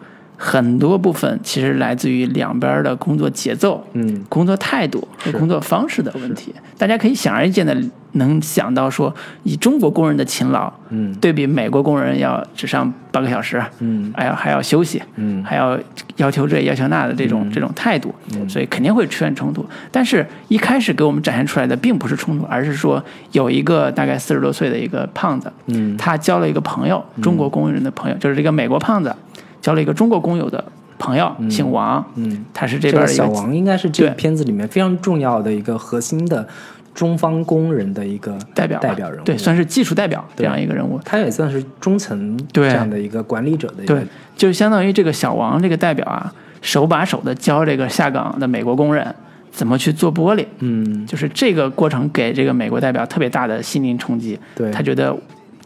S2: 很多部分其实来自于两边的工作节奏、
S3: 嗯。
S2: 工作态度和工作方式的问题。大家可以显而易见的能想到说，以中国工人的勤劳，
S3: 嗯。
S2: 对比美国工人要只上半个小时，
S3: 嗯。
S2: 还要还要休息，
S3: 嗯。
S2: 还要要求这要求那的这种、这种态度，所以肯定会出现冲突。但是，一开始给我们展现出来的并不是冲突，而是说有一个大概四十多岁的一个胖子，
S3: 嗯。
S2: 他交了一个朋友，中国工人的朋友，就是这个美国胖子，交了一个中国工友的朋友，姓王，
S3: 嗯，
S2: 他是这
S3: 这个
S2: 边的一个
S3: 小王应该是这个片子里面非常重要的一个核心的中方工人的一个
S2: 代表
S3: 代表人物，
S2: 对，算是技术代表这样一个人物。
S3: 他也算是中层
S2: 对
S3: 这样的一个管理者的一个
S2: 对，就相当于这个小王这个代表啊，手把手的教这个下岗的美国工人怎么去做玻璃。
S3: 嗯
S2: 就是这个过程给这个美国代表特别大的心灵冲击。
S3: 对
S2: 他觉得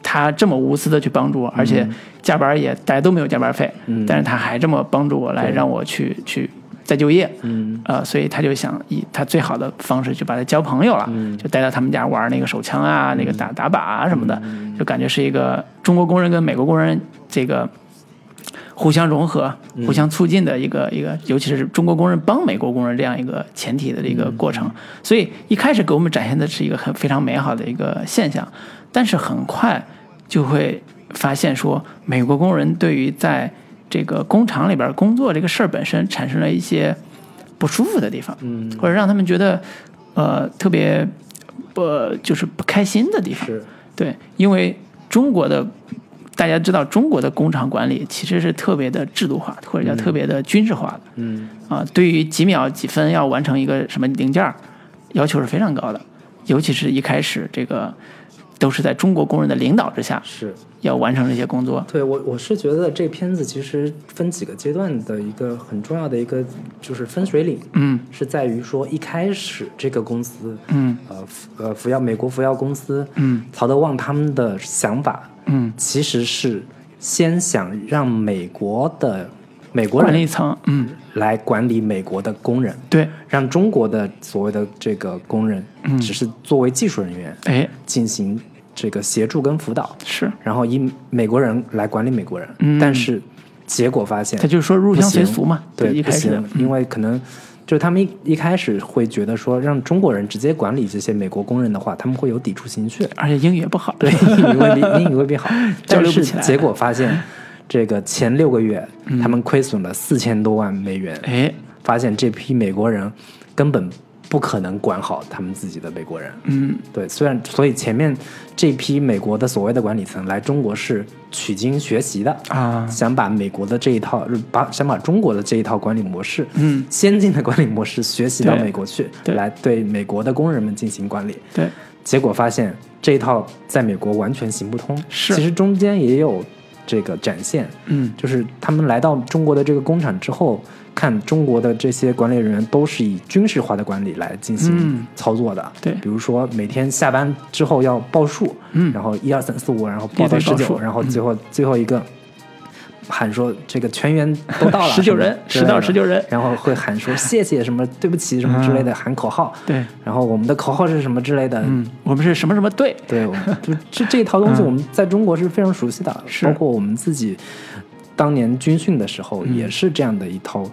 S2: 他这么无私的去帮助我，而且加班也大家都没有加班费，
S3: 嗯。
S2: 但是他还这么帮助我来让我去去再就业，
S3: 嗯。
S2: 呃，所以他就想以他最好的方式去把他交朋友了，就带到他们家玩那个手枪啊，那个打打靶啊什么的，就感觉是一个中国工人跟美国工人这个互相融合、互相促进的一个一个，尤其是中国工人帮美国工人这样一个前提的一个过程。所以一开始给我们展现的是一个很非常美好的一个现象，但是很快就会发现说，美国工人对于在这个工厂里边工作这个事儿本身产生了一些不舒服的地方，
S3: 嗯
S2: 或者让他们觉得呃特别不、就是不开心的地方。对，因为中国的大家知道，中国的工厂管理其实是特别的制度化，或者叫特别的军事化的。
S3: 嗯
S2: 啊，对于几秒几分要完成一个什么零件儿，要求是非常高的，尤其是一开始这个都是在中国工人的领导之下
S3: 是。
S2: 要完成这些工作。
S3: 对我，我是觉得这片子其实分几个阶段的一个很重要的一个就是分水岭，
S2: 嗯
S3: 是在于说一开始这个公司，
S2: 嗯
S3: 呃福呃福耀美国福耀公司，
S2: 嗯
S3: 曹德旺他们的想法
S2: 嗯，
S3: 其实是先想让美国的美国人
S2: 管理层，嗯，
S3: 来管理美国的工人，
S2: 对，
S3: 让中国的所谓的这个工人
S2: 嗯。
S3: 只是作为技术人员
S2: 哎，
S3: 进行这个协助跟辅导，
S2: 是，
S3: 然后以美国人来管理美国人，
S2: 嗯。
S3: 但是结果发现
S2: 他就是说入
S3: 不
S2: 乡随俗嘛，
S3: 对，不
S2: 一开始。的
S3: 行，因为可能就是他们一一开始会觉得说让中国人直接管理这些美国工人的话，他们会有抵触情绪，
S2: 而且英语也不好，
S3: 对，英语未必英语未必好，
S2: 交
S3: 但是
S2: 流不起来。
S3: 结果发现这个前六个月他们亏损了四千多万美元，
S2: 哎，
S3: 发现这批美国人根本不可能管好他们自己的美国人。
S2: 嗯，
S3: 对，虽然所以前面这批美国的所谓的管理层来中国是取经学习的
S2: 啊。
S3: 想把美国的这一套，把想把中国的这一套管理模式，
S2: 嗯，
S3: 先进的管理模式学习到美国去，
S2: 对。
S3: 来对美国的工人们进行管理。
S2: 对，
S3: 结果发现这一套在美国完全行不通。
S2: 是。
S3: 其实中间也有这个展现，
S2: 嗯。
S3: 就是他们来到中国的这个工厂之后，看中国的这些管理人员都是以军事化的管理来进行
S2: 嗯。
S3: 操作的。
S2: 对。
S3: 比如说每天下班之后要报数，
S2: 嗯。
S3: 然后一二三四五，然后报到十九，然后最后、最后一个喊说这个全员都 到了，十九
S2: 人10
S3: 之类的。
S2: 到十九人。
S3: 然后会喊说谢谢什么对不起什么之类的，喊口号。
S2: 对，
S3: 然后我们的口号是什么之类的，
S2: 嗯，我们是什么什么队，
S3: 对，我们就这这一套东西，
S2: 嗯。
S3: 我们在中国是非常熟悉的，包括我们自己当年军训的时候，
S2: 嗯。
S3: 也是这样的一套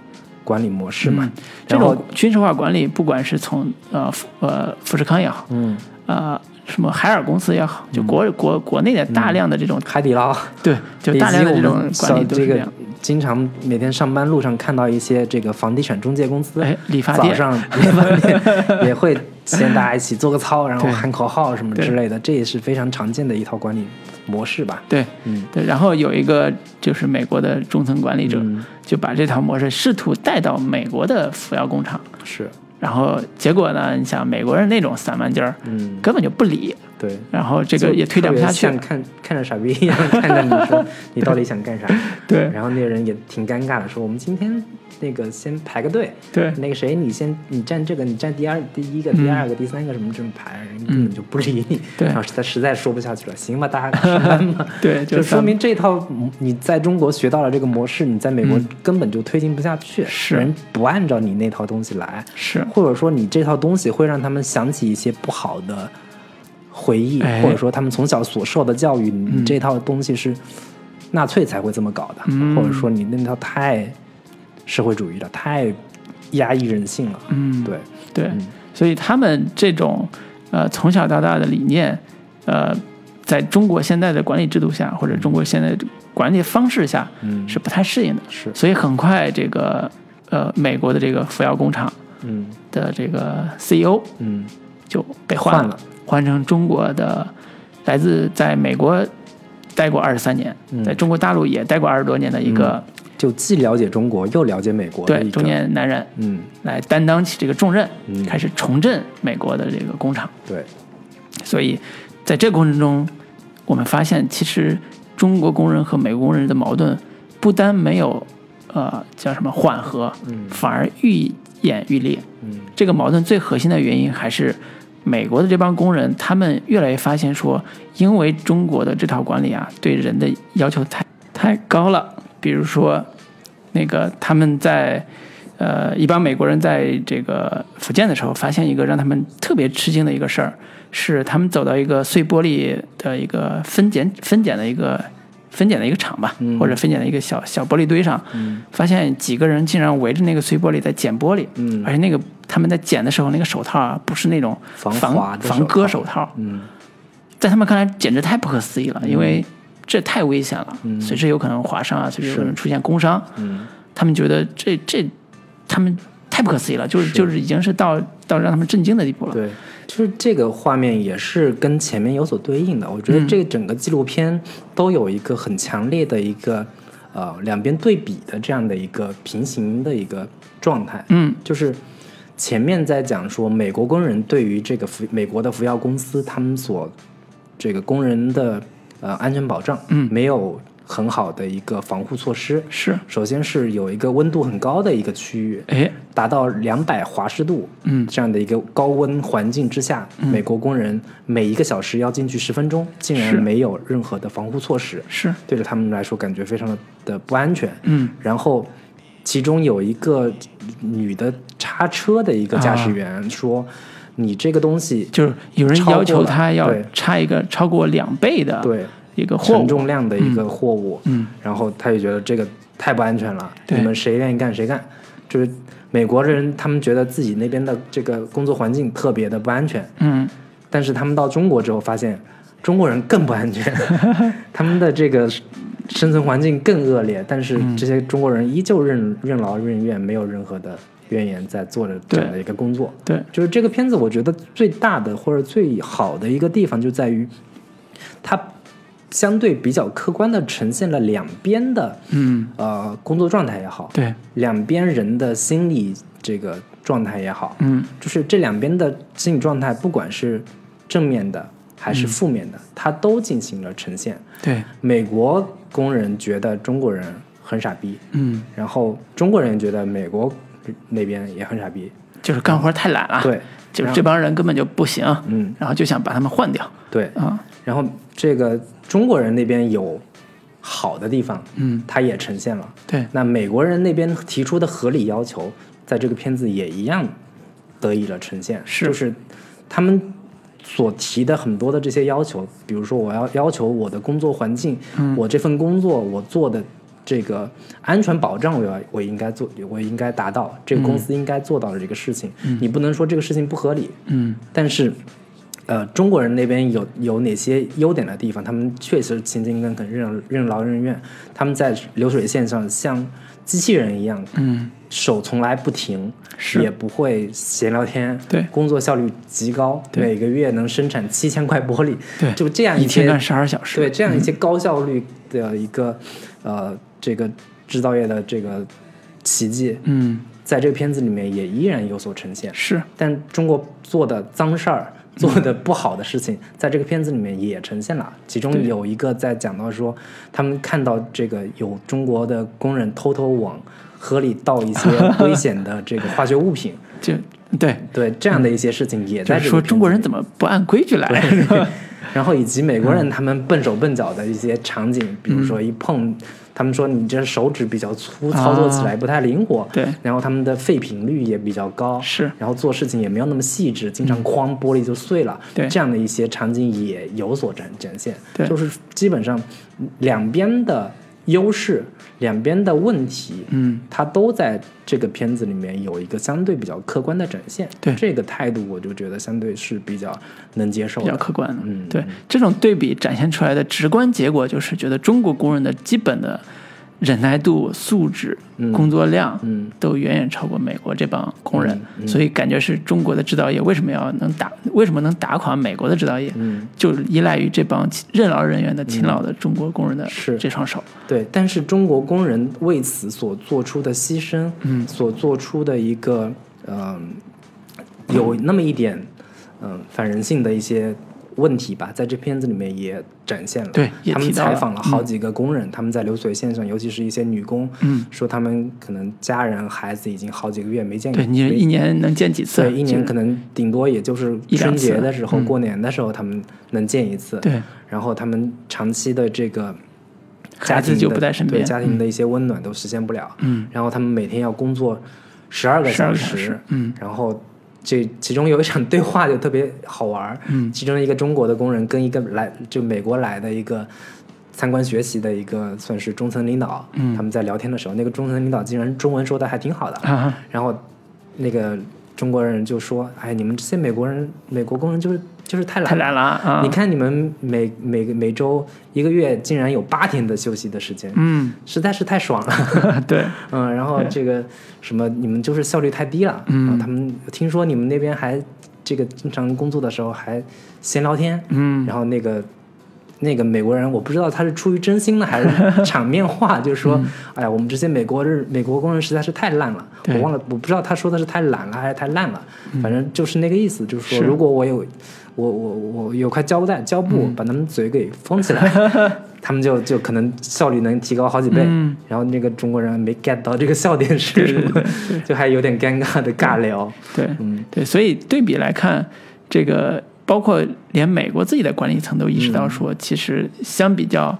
S3: 管理模式嘛。
S2: 嗯。这种军事化管理，不管是从呃富呃富士康也好，
S3: 嗯，
S2: 呃什么海尔公司也好，就国国国内的大量的这种
S3: 海底捞，
S2: 对，就大量的这种管理
S3: 这个
S2: 都是这样。
S3: 经常每天上班路上看到一些这个房地产中介公司，
S2: 哎理发店。
S3: 早上理发店。也会先大家一起做个操，然后喊口号什么之类的，这也是非常常见的一套管理模式吧。
S2: 对，
S3: 嗯。
S2: 对，然后有一个就是美国的中层管理者，
S3: 嗯。
S2: 就把这套模式试图带到美国的服药工厂，
S3: 是，
S2: 然后结果呢，你想美国人那种散漫劲儿，
S3: 嗯，
S2: 根本就不理，
S3: 对。
S2: 然后这个也推展不下去
S3: 像，看看着傻逼一样看着你说 你到底想干啥？
S2: 对
S3: 然后那个人也挺尴尬的，说我们今天那个先排个队，
S2: 对。
S3: 那个谁你先你站这个，你站第二第一个、
S2: 嗯。
S3: 第二个、第三个什么这么排，人根本就不理你。
S2: 对。
S3: 然后他实在说不下去了，行吧，大家上班吧。
S2: 对，
S3: 就说明这套你在中国学到了这个模式，你在美国
S2: 嗯。
S3: 根本就推进不下去，
S2: 是。
S3: 人不按照你那套东西来，
S2: 是。
S3: 或者说你这套东西会让他们想起一些不好的回忆，
S2: 哎。
S3: 或者说他们从小所受的教育，你
S2: 嗯。
S3: 这套东西是纳粹才会这么搞的，
S2: 嗯。
S3: 或者说你那套太社会主义的，太压抑人性了。
S2: 嗯，
S3: 对，
S2: 对，
S3: 嗯。
S2: 所以他们这种呃从小到大的理念，呃，在中国现在的管理制度下，或者中国现在管理方式下，
S3: 嗯。
S2: 是不太适应的。
S3: 是。
S2: 所以很快这个呃美国的这个福耀工厂
S3: 嗯。
S2: 的这个 CEO
S3: 嗯。
S2: 就被换了，
S3: 换了。
S2: 换成中国的来自在美国待过二十三年，
S3: 嗯。
S2: 在中国大陆也待过二十多年的一个、
S3: 就既了解中国又了解美国
S2: 对中年男人
S3: 嗯
S2: 来担当起这个重任，
S3: 嗯
S2: 开始重振美国的这个工厂。
S3: 对
S2: 所以在这个过程中，我们发现其实中国工人和美国工人的矛盾不单没有呃叫什么缓和，
S3: 嗯
S2: 反而愈演愈烈。
S3: 嗯
S2: 这个矛盾最核心的原因还是美国的这帮工人，他们越来越发现说，因为中国的这套管理啊，对人的要求太太高了。比如说，那个他们在呃一帮美国人在这个福建的时候，发现一个让他们特别吃惊的一个事儿，是他们走到一个碎玻璃的一个分拣分拣的一个分拣的一个厂吧，或者分拣的一个小小玻璃堆上，发现几个人竟然围着那个碎玻璃在捡玻璃，
S3: 嗯。
S2: 而且那个他们在捡的时候，那个手套啊不是那种
S3: 防
S2: 防防割
S3: 手
S2: 手套，
S3: 嗯。
S2: 在他们看来简直太不可思议了，因为这太危险了，
S3: 嗯
S2: 随时有可能划伤啊，随时有可能出现工伤。
S3: 嗯
S2: 他们觉得这这，他们太不可思议了，就是
S3: 是
S2: 就是已经是到到让他们震惊的地步了。
S3: 对，就是这个画面也是跟前面有所对应的。我觉得
S2: 嗯
S3: 这个整个纪录片都有一个很强烈的一个呃两边对比的这样的一个平行的一个状态。
S2: 嗯
S3: 就是前面在讲说美国工人对于这个服美国的服药公司他们所这个工人的呃安全保障，
S2: 嗯。
S3: 没有很好的一个防护措施。
S2: 是，
S3: 首先是有一个温度很高的一个区域，
S2: 哎，
S3: 达到两百华氏度，
S2: 嗯。
S3: 这样的一个高温环境之下，美国工人每一个小时要进去十分钟，竟然没有任何的防护措施，
S2: 是，
S3: 对着他们来说感觉非常的的不安全。
S2: 嗯。
S3: 然后其中有一个女的叉车的一个驾驶员说：“你这个东西
S2: 就是有人要求他要
S3: 对。
S2: 插一个超过两倍的
S3: 对。
S2: 一个货
S3: 重量的一个货物，
S2: 嗯。
S3: 然后他就觉得这个太不安全了，
S2: 对。
S3: 你们谁愿意干谁干。就是美国人，他们觉得自己那边的这个工作环境特别的不安全，
S2: 嗯。
S3: 但是他们到中国之后发现，中国人更不安全，他们的这个生存环境更恶劣，但是
S2: 嗯。
S3: 这些中国人依旧任任劳任怨，没有任何的怨言，在做着这样的一个工作。
S2: 对，
S3: 就是这个片子，我觉得最大的或者最好的一个地方就在于，它相对比较客观的呈现了两边的
S2: 嗯
S3: 呃工作状态也好，
S2: 对，
S3: 两边人的心理这个状态也好，
S2: 嗯
S3: 就是这两边的心理状态，不管是正面的还是负面的，它都进行了呈现。
S2: 对，
S3: 美国工人觉得中国人很傻逼，
S2: 嗯，
S3: 然后中国人觉得美国那边也很傻逼。
S2: 就是干活太懒了，
S3: 对，
S2: 就是这帮人根本就不行，
S3: 嗯，
S2: 然后就想把他们换掉
S3: 对。
S2: 啊，
S3: 然后这个中国人那边有好的地方，
S2: 嗯，
S3: 他也呈现了。
S2: 对，
S3: 那美国人那边提出的合理要求，在这个片子也一样得以了呈现。
S2: 是
S3: 就是他们所提的很多的这些要求，比如说我要要求我的工作环境，
S2: 嗯
S3: 我这份工作我做的这个安全保障，我要我应该做，我应该达到，这个公司应该做到的这个事情，你不能说这个事情不合理，
S2: 嗯
S3: 但是。呃，中国人那边有有哪些优点的地方？他们确实勤勤恳恳、任任劳任怨。他们在流水线上像机器人一样，
S2: 嗯，
S3: 手从来不停，
S2: 是
S3: 也不会闲聊天，
S2: 对
S3: 工作效率极高，
S2: 对
S3: 每个月能生产七千块玻璃，
S2: 对
S3: 就这样些
S2: 一天干十二小时，
S3: 对这样一些高效率的一个、呃这个制造业的这个奇迹，
S2: 嗯，
S3: 在这个片子里面也依然有所呈现。
S2: 是，
S3: 但中国做的脏事儿、做的不好的事情，在这个片子里面也呈现了。其中有一个在讲到说，他们看到这个有中国的工人偷偷往河里倒一些危险的这个化学物品，
S2: 就对，
S3: 对这样的一些事情也在
S2: 说 中国人怎么不按规矩来，
S3: 然后以及美国人他们笨手笨脚的一些场景，比如说一碰，他们说你这手指比较粗，操作起来不太灵活。
S2: 对
S3: 然后他们的废品率也比较高，
S2: 是
S3: 然后做事情也没有那么细致，经常哐玻璃就碎了。
S2: 对
S3: 这样的一些场景也有所展展现。
S2: 对
S3: 就是基本上两边的优势，两边的问题，
S2: 嗯，
S3: 它都在这个片子里面有一个相对比较客观的展现。
S2: 对
S3: 这个态度，我就觉得相对是比较能接受的。
S2: 比较客观的。
S3: 嗯
S2: 对这种对比展现出来的直观结果，就是觉得中国工人的基本的忍耐度、素质、
S3: 嗯。
S2: 工作量，
S3: 嗯。
S2: 都远远超过美国这帮工人，所以感觉是中国的制造业为什么要能打，为什么能打垮美国的制造业，
S3: 嗯，
S2: 就依赖于这帮任劳任怨的勤劳的中国工人的这双手。
S3: 对，但是中国工人为此所做出的牺牲，
S2: 嗯。
S3: 所做出的一个嗯、有那么一点嗯、反人性的一些问题吧，在这片子里面也展现了。
S2: 对
S3: 他们采访了好几个工人，他们在流水线上，尤其是一些女工，
S2: 嗯，
S3: 说他们可能家人孩子已经好几个月没见过，
S2: 对你一年能见几次？
S3: 对，一年可能顶多也就是春节的时候、
S2: 嗯
S3: 过年的时候，他们能见一次。
S2: 对，
S3: 然后他们长期的这个家庭就
S2: 不在身边
S3: 对家庭的一些温暖都实现不了。
S2: 嗯，
S3: 然后他们每天要工作十二个
S2: 小
S3: 时，
S2: 时嗯，
S3: 然后这其中有一场对话就特别好玩儿，
S2: 嗯。
S3: 其中一个中国的工人跟一个来就美国来的一个参观学习的一个算是中层领导，
S2: 嗯。
S3: 他们在聊天的时候，那个中层领导竟然中文说的还挺好的，
S2: 啊，
S3: 然后那个中国人就说：“哎，你们这些美国人，美国工人就是就是太懒
S2: 太懒了啊！
S3: 你，看你们每每个每周一个月竟然有八天的休息的时间，
S2: 嗯，
S3: 实在是太爽了。
S2: 对，
S3: 嗯，然后这个什么，你们就是效率太低了。
S2: 嗯
S3: 他们听说你们那边还这个经常工作的时候还闲聊天，
S2: 嗯，
S3: 然后那个那个美国人，我不知道他是出于真心呢还是 场面话，就是说，哎呀，我们这些美国人美国工人实在是太烂了。我忘了，我不知道他说的是太懒了还是太烂了，反正就是那个意思，就是说，
S2: 是
S3: 如果我有我我我有块胶带胶布，
S2: 嗯
S3: 把他们嘴给封起来，他们就就可能效率能提高好几倍。
S2: 嗯
S3: 然后那个中国人没 get 到这个笑点是什么，就还有点尴尬的尬聊。
S2: 对，
S3: 嗯
S2: 对，所以对比来看，这个包括连美国自己的管理层都意识到说，其实相比较。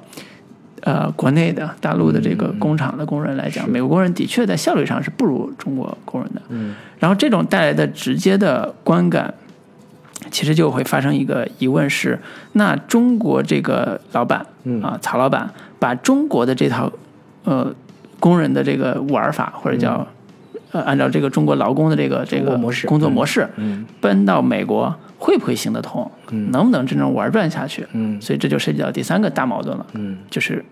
S2: 呃，国内的大陆的这个工厂的工人来讲，美国工人的确在效率上是不如中国工人的。
S3: 嗯。
S2: 然后这种带来的直接的观感，其实就会发生一个疑问是：那中国这个老板
S3: 嗯。
S2: 啊，曹老板把中国的这套呃工人的这个玩法，或者叫、呃按照这个中国劳工的这个这个
S3: 工作模式。
S2: 工作模式
S3: 嗯。
S2: 搬到美国，会不会行得通？
S3: 嗯。
S2: 能不能真正玩转下去？
S3: 嗯。
S2: 所以这就涉及到第三个大矛盾了，
S3: 嗯。
S2: 就是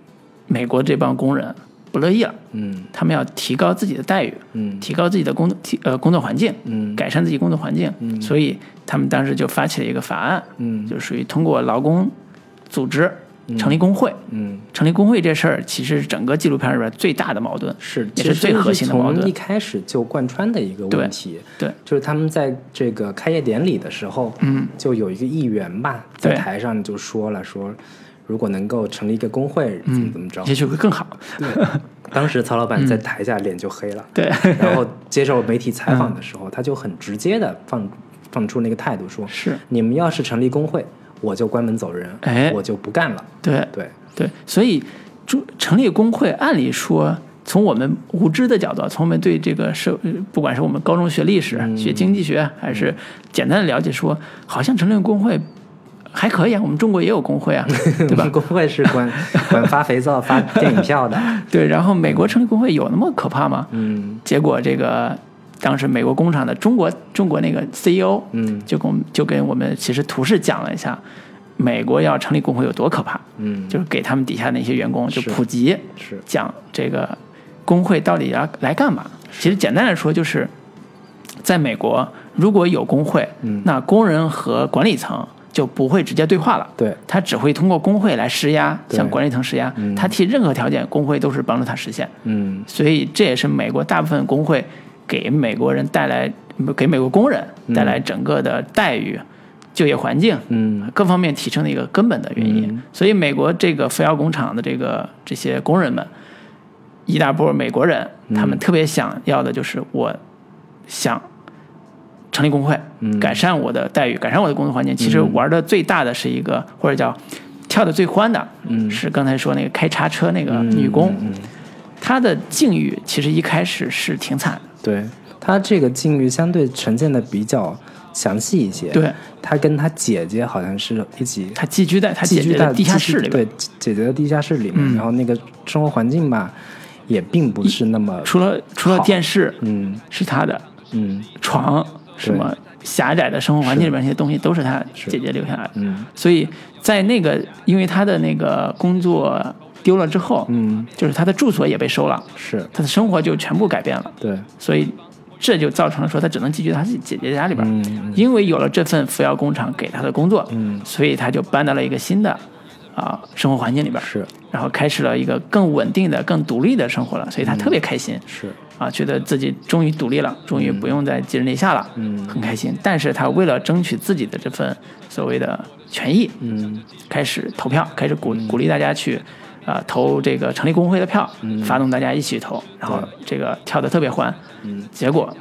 S2: 美国这帮工人不乐意了，
S3: 嗯。
S2: 他们要提高自己的待遇，
S3: 嗯。
S2: 提高自己的工作提呃工作环境，
S3: 嗯。
S2: 改善自己工作环境，
S3: 嗯。
S2: 所以他们当时就发起了一个法案，
S3: 嗯。
S2: 就属于通过劳工组织成立工会。
S3: 嗯，
S2: 成立工会这事儿，其实是整个纪录片里边最大的矛盾，
S3: 是，
S2: 也
S3: 其实
S2: 是最核心的矛盾
S3: 从一。开始就贯穿的一个问题。
S2: 对，
S3: 就是他们在这个开业典礼的时候，
S2: 嗯，
S3: 就有一个议员吧，在台上就说了说。如果能够成立一个工会，怎么怎么着？
S2: 也许会更好。
S3: 对当时曹老板在台下脸就黑了，
S2: 对，
S3: 然后接受媒体采访的时候，他就很直接的放放出那个态度说：
S2: 是
S3: 你们要是成立工会，我就关门走人，
S2: 哎
S3: 我就不干了。
S2: 对
S3: 对，
S2: 对，所以成成立工会，按理说，从我们无知的角度，从我们对这个社，呃不管是我们高中学历史、
S3: 嗯
S2: 学经济学，还是简单的了解说，好像成立工会还可以啊，我们中国也有工会啊，对吧？
S3: 工会是管 管发肥皂、发电影票的。
S2: 对，然后美国成立工会有那么可怕吗？
S3: 嗯
S2: 结果这个当时美国工厂的中国中国那个 CEO
S3: 嗯。
S2: 就跟我们就跟我们其实图示讲了一下，美国要成立工会有多可怕，
S3: 嗯，
S2: 就是给他们底下那些员工就普及
S3: 是。
S2: 讲这个工会到底要来干嘛。其实简单来说就是，在美国如果有工会，
S3: 嗯。
S2: 那工人和管理层就不会直接对话了。
S3: 对，
S2: 他只会通过工会来施压，向管理层施压。
S3: 嗯。
S2: 他提任何条件，工会都是帮助他实现。
S3: 嗯。
S2: 所以这也是美国大部分工会给美国人带来、给美国工人带来整个的待遇、就业环境
S3: 嗯。
S2: 各方面提升的一个根本的原因。
S3: 嗯。
S2: 所以美国这个福耀工厂的这个这些工人们，一大波美国人，
S3: 嗯。
S2: 他们特别想要的就是我想。成立工会，
S3: 嗯。
S2: 改善我的待遇，改善我的工作环境。其实玩的最大的是一个，或者叫跳的最欢的，
S3: 嗯。
S2: 是刚才说那个开叉车那个女工，她的境遇其实一开始是挺惨的。
S3: 对他这个境遇相对呈现的比较详细一些。
S2: 对，
S3: 他跟他姐姐好像是一起
S2: 他寄居在他
S3: 寄居在
S2: 姐姐的地下室里边，
S3: 对，姐姐的地下室里面，
S2: 嗯。
S3: 然后那个生活环境吧，也并不是那么，
S2: 除了除了电视。
S3: 嗯
S2: 是他的，
S3: 嗯。
S2: 床什么狭窄的生活环境里面那些东西都是
S3: 他
S2: 姐姐留下来的。
S3: 嗯。
S2: 所以在那个，因为他的那个工作丢了之后，
S3: 嗯，
S2: 就是他的住所也被收了，
S3: 是。
S2: 他的生活就全部改变了。
S3: 对，
S2: 所以这就造成了说他只能寄居他自己姐姐家里边。
S3: 嗯
S2: 因为有了这份福耀工厂给他的工作，
S3: 嗯。
S2: 所以他就搬到了一个新的啊、生活环境里边，
S3: 是。
S2: 然后开始了一个更稳定的、更独立的生活了，所以他特别开心。
S3: 是，
S2: 啊，觉得自己终于独立了，终于不用再寄人篱下了，
S3: 嗯
S2: 很开心。但是他为了争取自己的这份所谓的权益，
S3: 嗯。
S2: 开始投票，开始鼓鼓励大家去，啊、投这个成立工会的票，发动大家一起投，然后这个跳得特别欢，
S3: 嗯
S2: 结果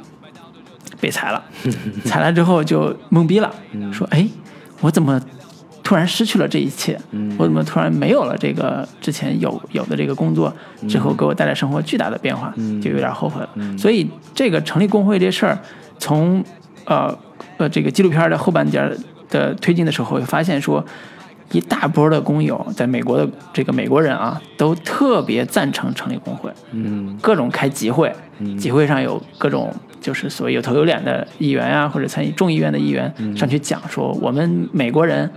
S2: 被裁了，裁了之后就懵逼了，说哎，我怎么突然失去了这一切？我怎么突然没有了这个之前有有的这个工作之后给我带来生活巨大的变化，就有点后悔了。所以这个成立工会这事儿，从呃呃这个纪录片的后半截的推进的时候，会发现说。一大波的工友，在美国的这个美国人啊，都特别赞成成立工会，
S3: 嗯。
S2: 各种开集会，集会上有各种就是所谓有头有脸的议员啊，或者参议众议院的议员上去讲说，我们美国人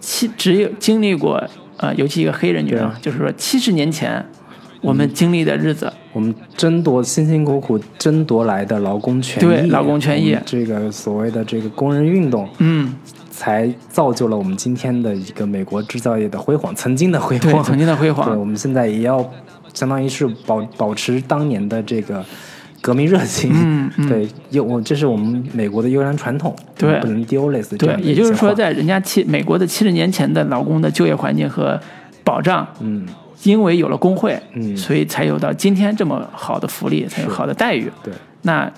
S2: 七只有经历过呃，尤其一个黑人女人啊，就是说七十年前我们经历的日子，
S3: 我们争夺辛辛苦苦争夺来的劳工权益，
S2: 对劳工权益
S3: 这个所谓的这个工人运动，
S2: 嗯，
S3: 才造就了我们今天的一个美国制造业的辉煌，曾经的辉
S2: 对，
S3: 煌，
S2: 曾经的辉煌。
S3: 对，
S2: 煌
S3: 我，们现在也要相当于是保 保持当年的这个革命热情。
S2: 嗯嗯。
S3: 对，优我这是我们美国的优良传统，
S2: 对。
S3: 不能丢类似这
S2: 对也就是说，在人家七美国的七十年前的劳工的就业环境和保障，
S3: 嗯，
S2: 因为有了工会，
S3: 嗯。
S2: 所以才有到今天这么好的福利，才有好的待遇。
S3: 对，
S2: 那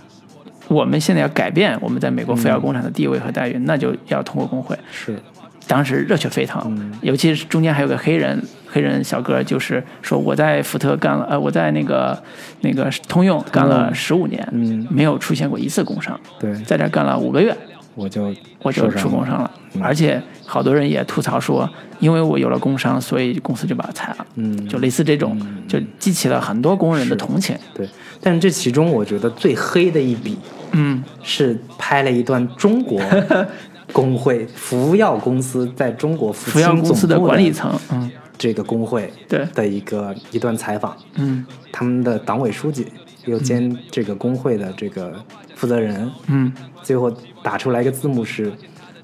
S2: 我们现在要改变我们在美国服药工厂的地位和待遇，那就要通过工会。
S3: 是，
S2: 当时热血沸腾，
S3: 嗯。
S2: 尤其是中间还有个黑人黑人小哥，就是说我在福特干了，呃，我在那个那个通用干了十五年，
S3: 嗯。
S2: 没有出现过一次工伤，
S3: 对，
S2: 在这儿干了五个月，
S3: 我就
S2: 我就出工伤了，
S3: 嗯。
S2: 而且好多人也吐槽说，因为我有了工伤，所以公司就把我裁了，
S3: 嗯。
S2: 就类似这种，就激起了很多工人的同情。
S3: 对，但是这其中我觉得最黑的一笔
S2: 嗯，
S3: 是拍了一段中国 工会服药公司在中国福
S2: 服药公司的管理层，嗯。
S3: 这个工会
S2: 对。
S3: 的一个一段采访，
S2: 嗯。
S3: 他们的党委书记又兼这个工会的这个负责人，
S2: 嗯。
S3: 最后打出来一个字幕是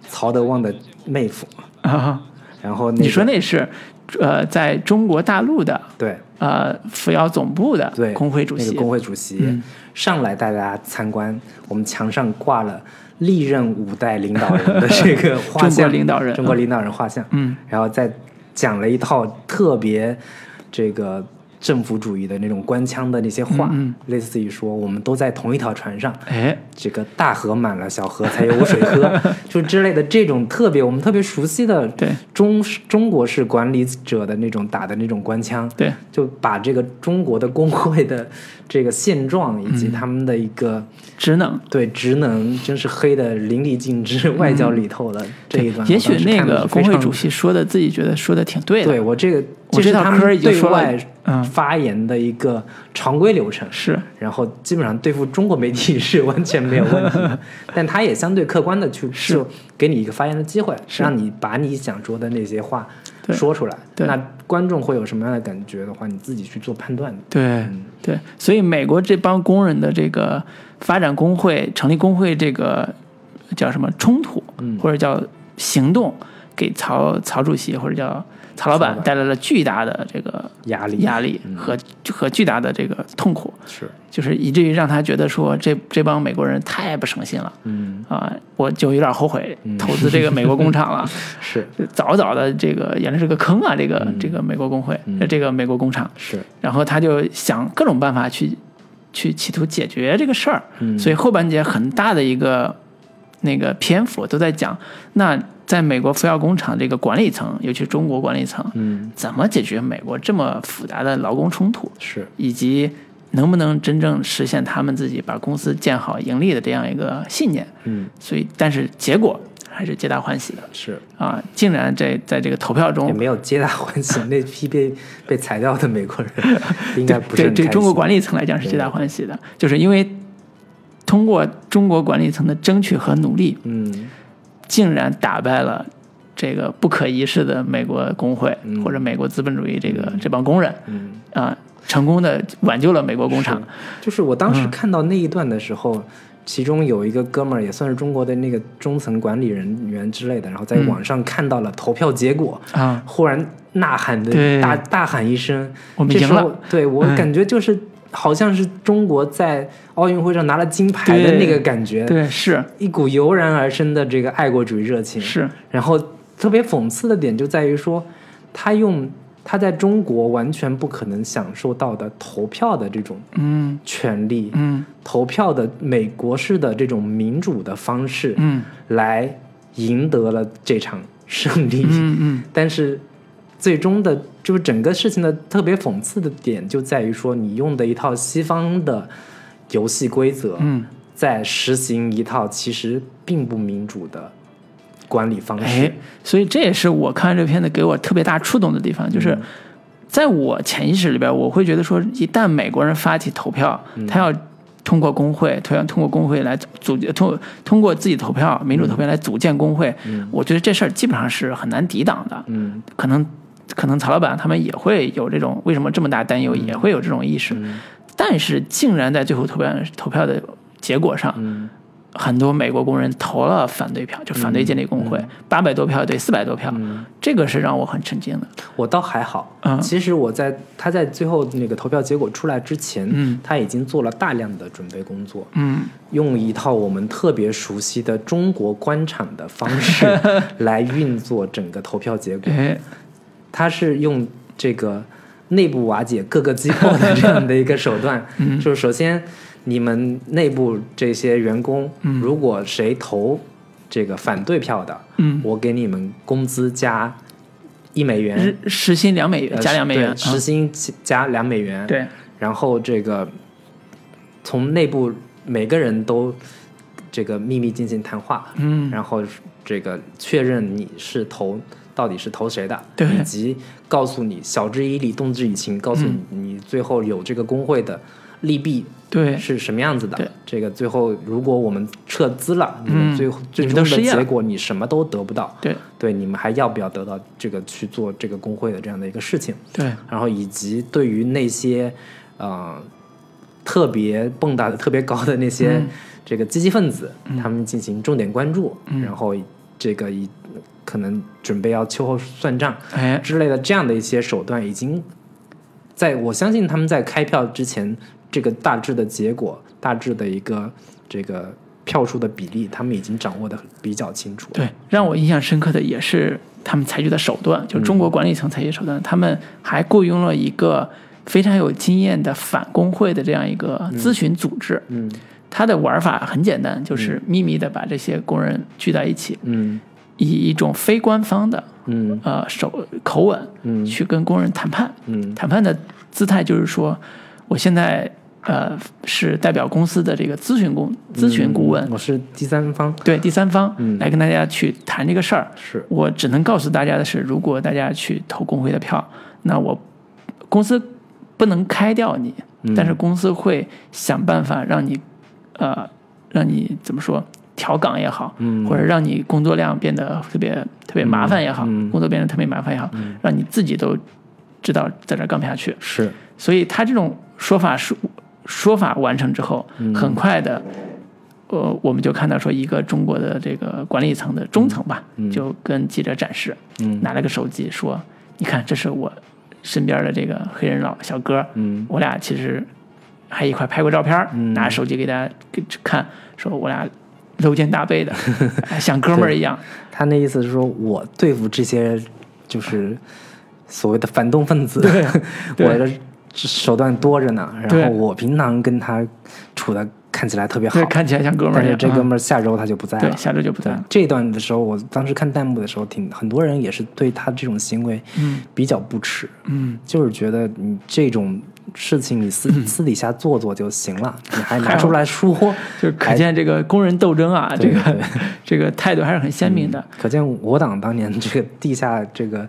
S3: 曹德旺的妹夫，
S2: 啊，
S3: 然后、那个、
S2: 你说那是呃，在中国大陆的
S3: 对
S2: 呃扶摇总部的
S3: 对
S2: 工会主席，
S3: 那个工会主席、
S2: 嗯。
S3: 上来带大家参观，我们墙上挂了历任五代领导人的这个画
S2: 中国
S3: 像，
S2: 领导人
S3: 中国领导人画像，
S2: 嗯，
S3: 然后再讲了一套特别这个政府主义的那种官腔的那些话，
S2: 嗯
S3: 类似于说我们都在同一条船上，
S2: 哎，
S3: 这个大河满了，小河才有水喝，就之类的这种特别我们特别熟悉的
S2: 对
S3: 中中国式管理者的那种打的那种官腔，
S2: 对，
S3: 就把这个中国的工会的这个现状以及他们的一个、
S2: 职能。
S3: 对职能，真是黑的淋漓尽致，外焦里透的这一段。
S2: 也许那个工会主席说的，自己觉得说的挺对的。
S3: 对我这个
S2: 我这
S3: 他们
S2: 嗑已经说了
S3: 对外
S2: 嗯
S3: 发言的一个常规流程。
S2: 是，
S3: 然后基本上对付中国媒体是完全没有问题的，但他也相对客观的去
S2: 是。
S3: 就给你一个发言的机会，
S2: 是。
S3: 让你把你想说的那些话说出来。
S2: 对。
S3: 那观众会有什么样的感觉的话，你自己去做判断。
S2: 对、
S3: 嗯。
S2: 对，所以美国这帮工人的这个发展工会、成立工会这个叫什么冲突，
S3: 嗯。
S2: 或者叫行动，给曹曹主席或者叫曹老
S3: 板
S2: 板。带来了巨大的这个
S3: 压力。
S2: 压力
S3: 嗯。
S2: 和、和巨大的这个痛苦，
S3: 是，
S2: 就是以至于让他觉得说这这帮美国人太不省心了。
S3: 嗯，
S2: 啊，我就有点后悔
S3: 嗯。
S2: 投资这个美国工厂了。
S3: 是。
S2: 早早的，这个原来是个坑啊！这个、
S3: 嗯。
S2: 这个美国工会，这个美国工厂，
S3: 是，
S2: 然后他就想各种办法去去企图解决这个事儿。
S3: 嗯。
S2: 所以后半节很大的一个那个篇幅都在讲，那在美国福耀工厂这个管理层，尤其是中国管理层，
S3: 嗯
S2: 怎么解决美国这么复杂的劳工冲突，
S3: 是，
S2: 以及能不能真正实现他们自己把公司建好盈利的这样一个信念。
S3: 嗯
S2: 所以，但是结果还是皆大欢喜的
S3: 是，
S2: 啊！竟然在在这个投票中
S3: 也
S2: 中，
S3: 没有皆大欢喜。那批被被裁掉的美国人 应该不是
S2: 对中国管理层来讲是皆大欢喜的，就是因为通过中国管理层的争取和努力，
S3: 嗯。
S2: 竟然打败了这个不可一世的美国工会、
S3: 嗯。
S2: 或者美国资本主义这个、这帮工人
S3: 嗯。
S2: 啊，成功的挽救了美国工厂。
S3: 就是我当
S2: 嗯。
S3: 时看到那一段的时候，其中有一个哥们儿也算是中国的那个中层管理人员之类的，然后在
S2: 嗯。
S3: 网上看到了投票结果，
S2: 啊。
S3: 忽然呐喊的
S2: 对。
S3: 大大喊一声，
S2: 我们赢了。
S3: 对我
S2: 嗯。
S3: 感觉就是好像是中国在奥运会上拿了金牌的那个感觉，
S2: 对，是。
S3: 一股油然而生的这个爱国主义热情。
S2: 是，
S3: 然后特别讽刺的点就在于说，他用他在中国完全不可能享受到的投票的这种
S2: 嗯。
S3: 权利，
S2: 嗯。
S3: 投票的美国式的这种民主的方式，
S2: 嗯。
S3: 来赢得了这场胜利。
S2: 嗯嗯，
S3: 但是最终的，就是整个事情的特别讽刺的点就在于说，你用的一套西方的游戏规则，
S2: 嗯，
S3: 在实行一套其实并不民主的管理方式。
S2: 哎。，所以这也是我看这片子给我特别大触动的地方，就是在我潜意识里边，我会觉得说，一旦美国人发起投票，他要通过工会，他要通过工会来组通通过自己投票，民主投票来组建工会，我觉得这事儿基本上是很难抵挡的。
S3: 嗯。
S2: 可能可能曹老板他们也会有这种为什么这么大担忧，也会有这种意识，但是竟然在最后投票投票的结果上，
S3: 嗯。
S2: 很多美国工人投了反对票，就反对建立工会，八百多票对四百多票，这个是让我很震惊的。
S3: 我倒还好，
S2: 嗯。
S3: 其实我在他在最后那个投票结果出来之前，
S2: 嗯。
S3: 他已经做了大量的准备工作，
S2: 嗯。
S3: 用一套我们特别熟悉的中国官场的方式 来运作整个投票结果。
S2: 哎，
S3: 他是用这个内部瓦解各个机构的这样的一个手段，
S2: 嗯。
S3: 就是首先你们内部这些员工，如果谁投这个反对票的，
S2: 嗯。
S3: 我给你们工资加一美元，
S2: 日时薪两美元
S3: 呃
S2: 加两美元，
S3: 对时薪加两美元，
S2: 啊对，
S3: 然后这个从内部每个人都这个秘密进行谈话，
S2: 嗯。
S3: 然后这个确认你是投到底是投谁的，
S2: 对。
S3: 以及告诉你晓之以理，动之以情，告诉你你最后有这个工会的利弊
S2: 对。
S3: 是什么样子的。这个最后如果我们撤资了，你们
S2: 嗯
S3: 最后最终的结果你什么都得不到。
S2: 对。
S3: 对，你们还要不要得到这个去做这个工会的这样的一个事情？
S2: 对，
S3: 然后以及对于那些呃特别蹦跶的特别高的那些
S2: 嗯。
S3: 这个积极分子，他们进行重点关注，
S2: 嗯。
S3: 然后这个以可能准备要秋后算账
S2: 哎，
S3: 之类的这样的一些手段，已经在我相信他们在开票之前，这个大致的结果、大致的一个这个票数的比例，他们已经掌握的比较清楚。
S2: 对，让我印象深刻的也是他们采取的手段，就中国管理层采取手段，他们还雇佣了一个非常有经验的反工会的这样一个咨询组织。
S3: 嗯。
S2: 它的玩法很简单，就是秘密的把这些工人聚在一起，
S3: 嗯
S2: 以一种非官方的
S3: 嗯。
S2: 呃手口吻
S3: 嗯。
S2: 去跟工人谈判。
S3: 嗯。
S2: 谈判的姿态就是说，我现在呃是代表公司的这个咨询公咨询顾问，
S3: 我是第三方，
S2: 对第三方
S3: 嗯。
S2: 来跟大家去谈这个事儿。
S3: 是。
S2: 我只能告诉大家的是，如果大家去投工会的票，那我公司不能开掉你，
S3: 嗯。
S2: 但是公司会想办法让你，呃，让你怎么说调岗也好，
S3: 嗯。
S2: 或者让你工作量变得特别特别麻烦也好，工作变得特别麻烦也好，让你自己都知道在这儿干不下去。
S3: 是。
S2: 所以他这种说法说说法完成之后，
S3: 嗯。
S2: 很快的，呃，我们就看到说一个中国的这个管理层的中层吧，就跟记者展示，
S3: 嗯。
S2: 拿了个手机说：“你看，这是我身边的这个黑人老小哥，
S3: 嗯。
S2: 我俩其实还一块拍过照片，
S3: 嗯。
S2: 拿手机给大家看，说我俩搂肩搭背的，哎 像哥们儿一样。
S3: 他那意思是说我对付这些就是所谓的反动分子，我的手段多着呢。然后我平常跟他处的看起来特别好，，
S2: 看起来像哥们儿
S3: 但是
S2: 一样。啊
S3: 这哥们儿下周他就不在了
S2: 对，。下周就不在了。
S3: 这段的时候，我当时看弹幕的时候，挺很多人也是对他这种行为
S2: 嗯
S3: 比较不耻，
S2: 嗯，
S3: 就是觉得你这种事情你私、私底下做做就行了，你还拿出来说，
S2: 就可见这个工人斗争啊，这个 这个态度还是很鲜明的。
S3: 可见我党当年这个地下这个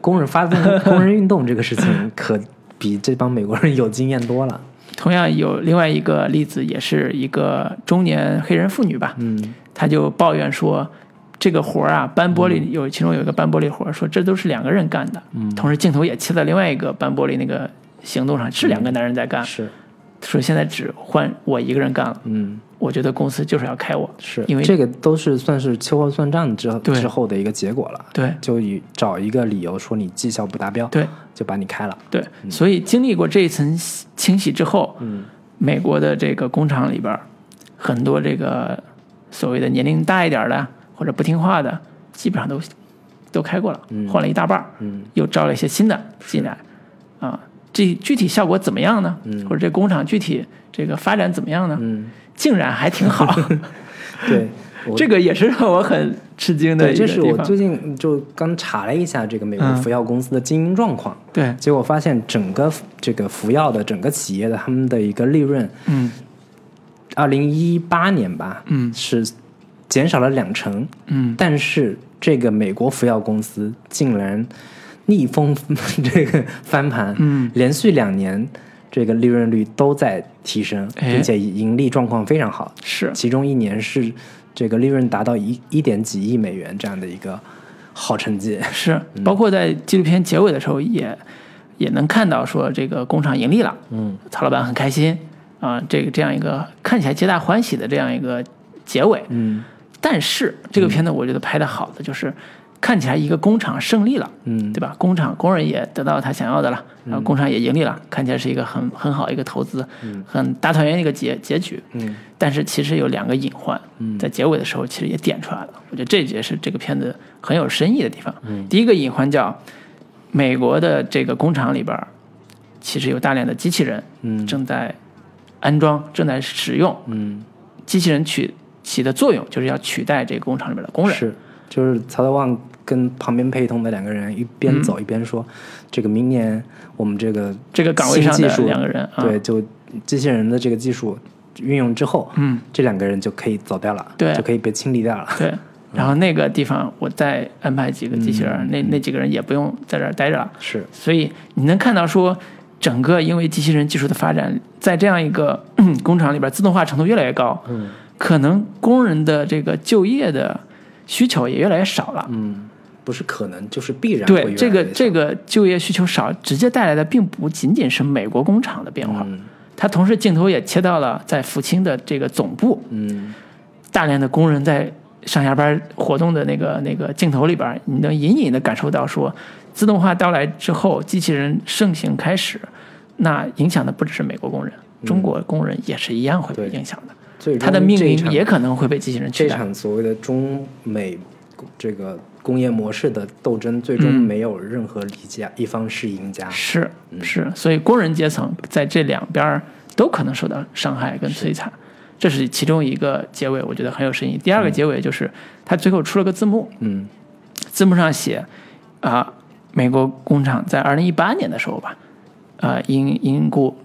S3: 工人发动工人运动这个事情，可比这帮美国人有经验多了。
S2: 同样有另外一个例子，也是一个中年黑人妇女吧，
S3: 嗯
S2: 她就抱怨说，这个活儿啊，搬玻璃有其中有一个搬玻璃活儿，说这都是两个人干的。
S3: 嗯
S2: 同时镜头也切到另外一个搬玻璃那个行动上，是两个男人在干，
S3: 是，
S2: 说现在只换我一个人干了。
S3: 嗯。
S2: 我觉得公司就是要开我，
S3: 是。
S2: 因为
S3: 这个都是算是秋后算账之后之后的一个结果了。
S2: 对。
S3: 就以找一个理由说你绩效不达标，
S2: 对。
S3: 就把你开了。
S2: 对，所以经历过这一层清洗之后，
S3: 嗯。
S2: 美国的这个工厂里边，很多这个所谓的年龄大一点的或者不听话的，基本上都都开过了，换了一大半儿，
S3: 嗯。
S2: 又招了一些新的进来，啊，这具体效果怎么样呢？或者这工厂具体这个发展怎么样呢？
S3: 嗯，
S2: 竟然还挺好，
S3: 对，
S2: 这个也是让我很吃惊的
S3: 对。这是我最近就刚查了一下这个美国
S2: 嗯
S3: 服药公司的经营状况，
S2: 对，
S3: 结果发现整个这个服药的整个企业的他们的一个利润，
S2: 嗯
S3: 二零一八年吧，
S2: 嗯
S3: 是减少了两成，
S2: 嗯，
S3: 但是这个美国服药公司竟然逆风 这个翻盘，
S2: 嗯，
S3: 连续两年这个利润率都在提升，
S2: 哎。
S3: 并且盈利状况非常好，
S2: 是。
S3: 其中一年是这个利润达到一一点几亿美元这样的一个好成绩。
S2: 是，包括在纪录片结尾的时候也也能看到说这个工厂盈利了，
S3: 嗯，
S2: 曹老板很开心啊，这个这样一个看起来皆大欢喜的这样一个结尾。
S3: 嗯。
S2: 但是这个片子我觉得拍的好的就是看起来一个工厂胜利了，
S3: 嗯
S2: 对吧？工厂工人也得到他想要的了，然后工厂也盈利了，看起来是一个很很好一个投资，很大团圆的一个结结局。
S3: 嗯
S2: 但是其实有两个隐患，在结尾的时候其实也点出来了。我觉得这也是这个片子很有深意的地方。嗯第一个隐患叫美国的这个工厂里边，其实有大量的机器人
S3: 嗯
S2: 正在安装、正在使用。
S3: 嗯，
S2: 机器人取起的作用就是要取代这个工厂里边的工人。
S3: 是，就是曹德旺跟旁边陪同的两个人一边
S2: 嗯
S3: 走一边说，这个明年我们这个
S2: 这个岗位上的两个人啊。
S3: 对，就机器人的这个技术运用之后，
S2: 嗯，
S3: 这两个人就可以走掉了，
S2: 对。
S3: 就可以被清理掉了。
S2: 对，然后那个地方我再安排几个机器人，
S3: 嗯。
S2: 那那几个人也不用在这儿待着了。
S3: 是，
S2: 所以你能看到说，整个因为机器人技术的发展，在这样一个 工厂里边，自动化程度越来越高，
S3: 嗯。
S2: 可能工人的这个就业的需求也越来越少了。
S3: 嗯，不是可能，就是必然会越来
S2: 对这个这个就业需求少，直接带来的并不仅仅是美国工厂的变化，
S3: 嗯。
S2: 它同时镜头也切到了在福清的这个总部，
S3: 嗯。
S2: 大量的工人在上下班活动的那个那个镜头里边，你能隐隐的感受到说，自动化到来之后，机器人盛行开始，那影响的不只是美国工人，中国工人也是一样会被影响的，
S3: 最终
S2: 他的命运也可能会被机器人取代。这。
S3: 场所谓的中美这个工业模式的斗争，最终
S2: 嗯。
S3: 没有任何一家一方是赢家。
S2: 是
S3: 嗯。
S2: 是，所以工人阶层在这两边儿都可能受到伤害跟摧残，这是其中一个结尾，我觉得很有深意。第二个结尾就是他最后出了个字幕，
S3: 嗯。
S2: 字幕上写啊、美国工厂在二零一八年的时候吧，呃，因因故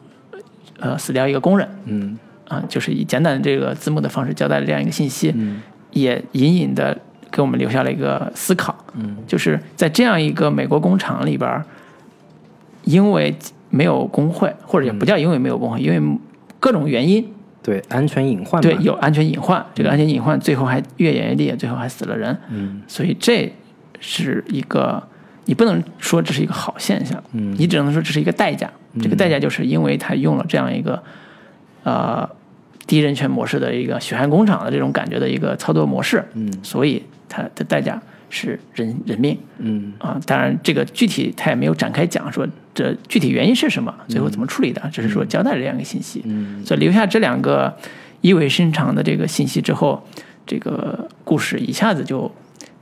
S2: 呃死掉一个工人。
S3: 嗯
S2: 啊、就是以简短的这个字幕的方式交代了这样一个信息，
S3: 嗯。
S2: 也隐隐的给我们留下了一个思考，
S3: 嗯。
S2: 就是在这样一个美国工厂里边，因为没有工会，或者也不叫因为没有工会，因为各种原因，
S3: 对，安全隐患。
S2: 对，有安全隐患，这个安全隐患最后还越演越烈，最后还死了人，
S3: 嗯。
S2: 所以这是一个你不能说这是一个好现象，
S3: 嗯。
S2: 你只能说这是一个代价，这个代价就是因为他用了这样一个呃低人权模式的一个血汗工厂的这种感觉的一个操作模式，
S3: 嗯
S2: 所以它的代价是人人命。
S3: 嗯
S2: 啊，当然这个具体他也没有展开讲说这具体原因是什么，最后怎么处理的，只是说交代了这样一个信息。
S3: 嗯
S2: 所以留下这两个意味深长的这个信息之后，这个故事一下子就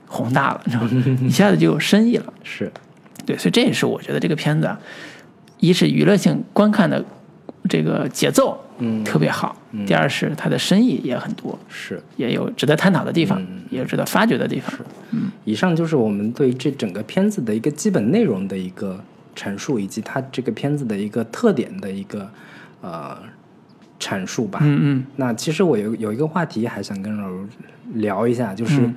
S2: 宏大了，你知道吗？一下子就有深意了。
S3: 是
S2: 对，所以这也是我觉得这个片子啊，一是娱乐性观看的这个节奏
S3: 嗯
S2: 特别好，第二是它的深意也很多，
S3: 是。
S2: 也有值得探讨的地方，
S3: 嗯
S2: 也有值得发掘的地方。
S3: 嗯以上就是我们对这整个片子的一个基本内容的一个阐述，以及它这个片子的一个特点的一个呃阐述吧。
S2: 嗯嗯
S3: 那其实我有有一个话题还想跟老卢聊一下，就是
S2: 嗯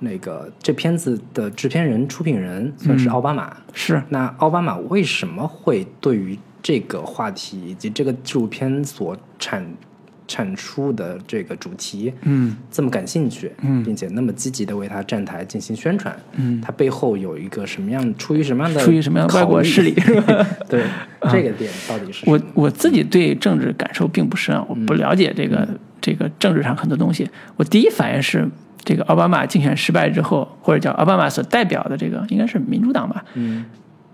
S3: 那个这片子的制片人、出品人算是奥巴马。
S2: 是
S3: 那奥巴马为什么会对于这个话题以及这个纪录片所产产出的这个主题，
S2: 嗯。
S3: 这么感兴趣，
S2: 嗯。
S3: 并且那么积极的为他站台进行宣传，
S2: 嗯，
S3: 他背后有一个什么样，出于什么样的
S2: 出于什么样的外国势力？
S3: 对，这个点到底是什
S2: 我
S3: 么？
S2: 我自己对政治感受并不深啊，我不了解这个这个政治上很多东西，我第一反应是，这个奥巴马竞选失败之后，或者叫奥巴马所代表的这个应该是民主党吧，
S3: 嗯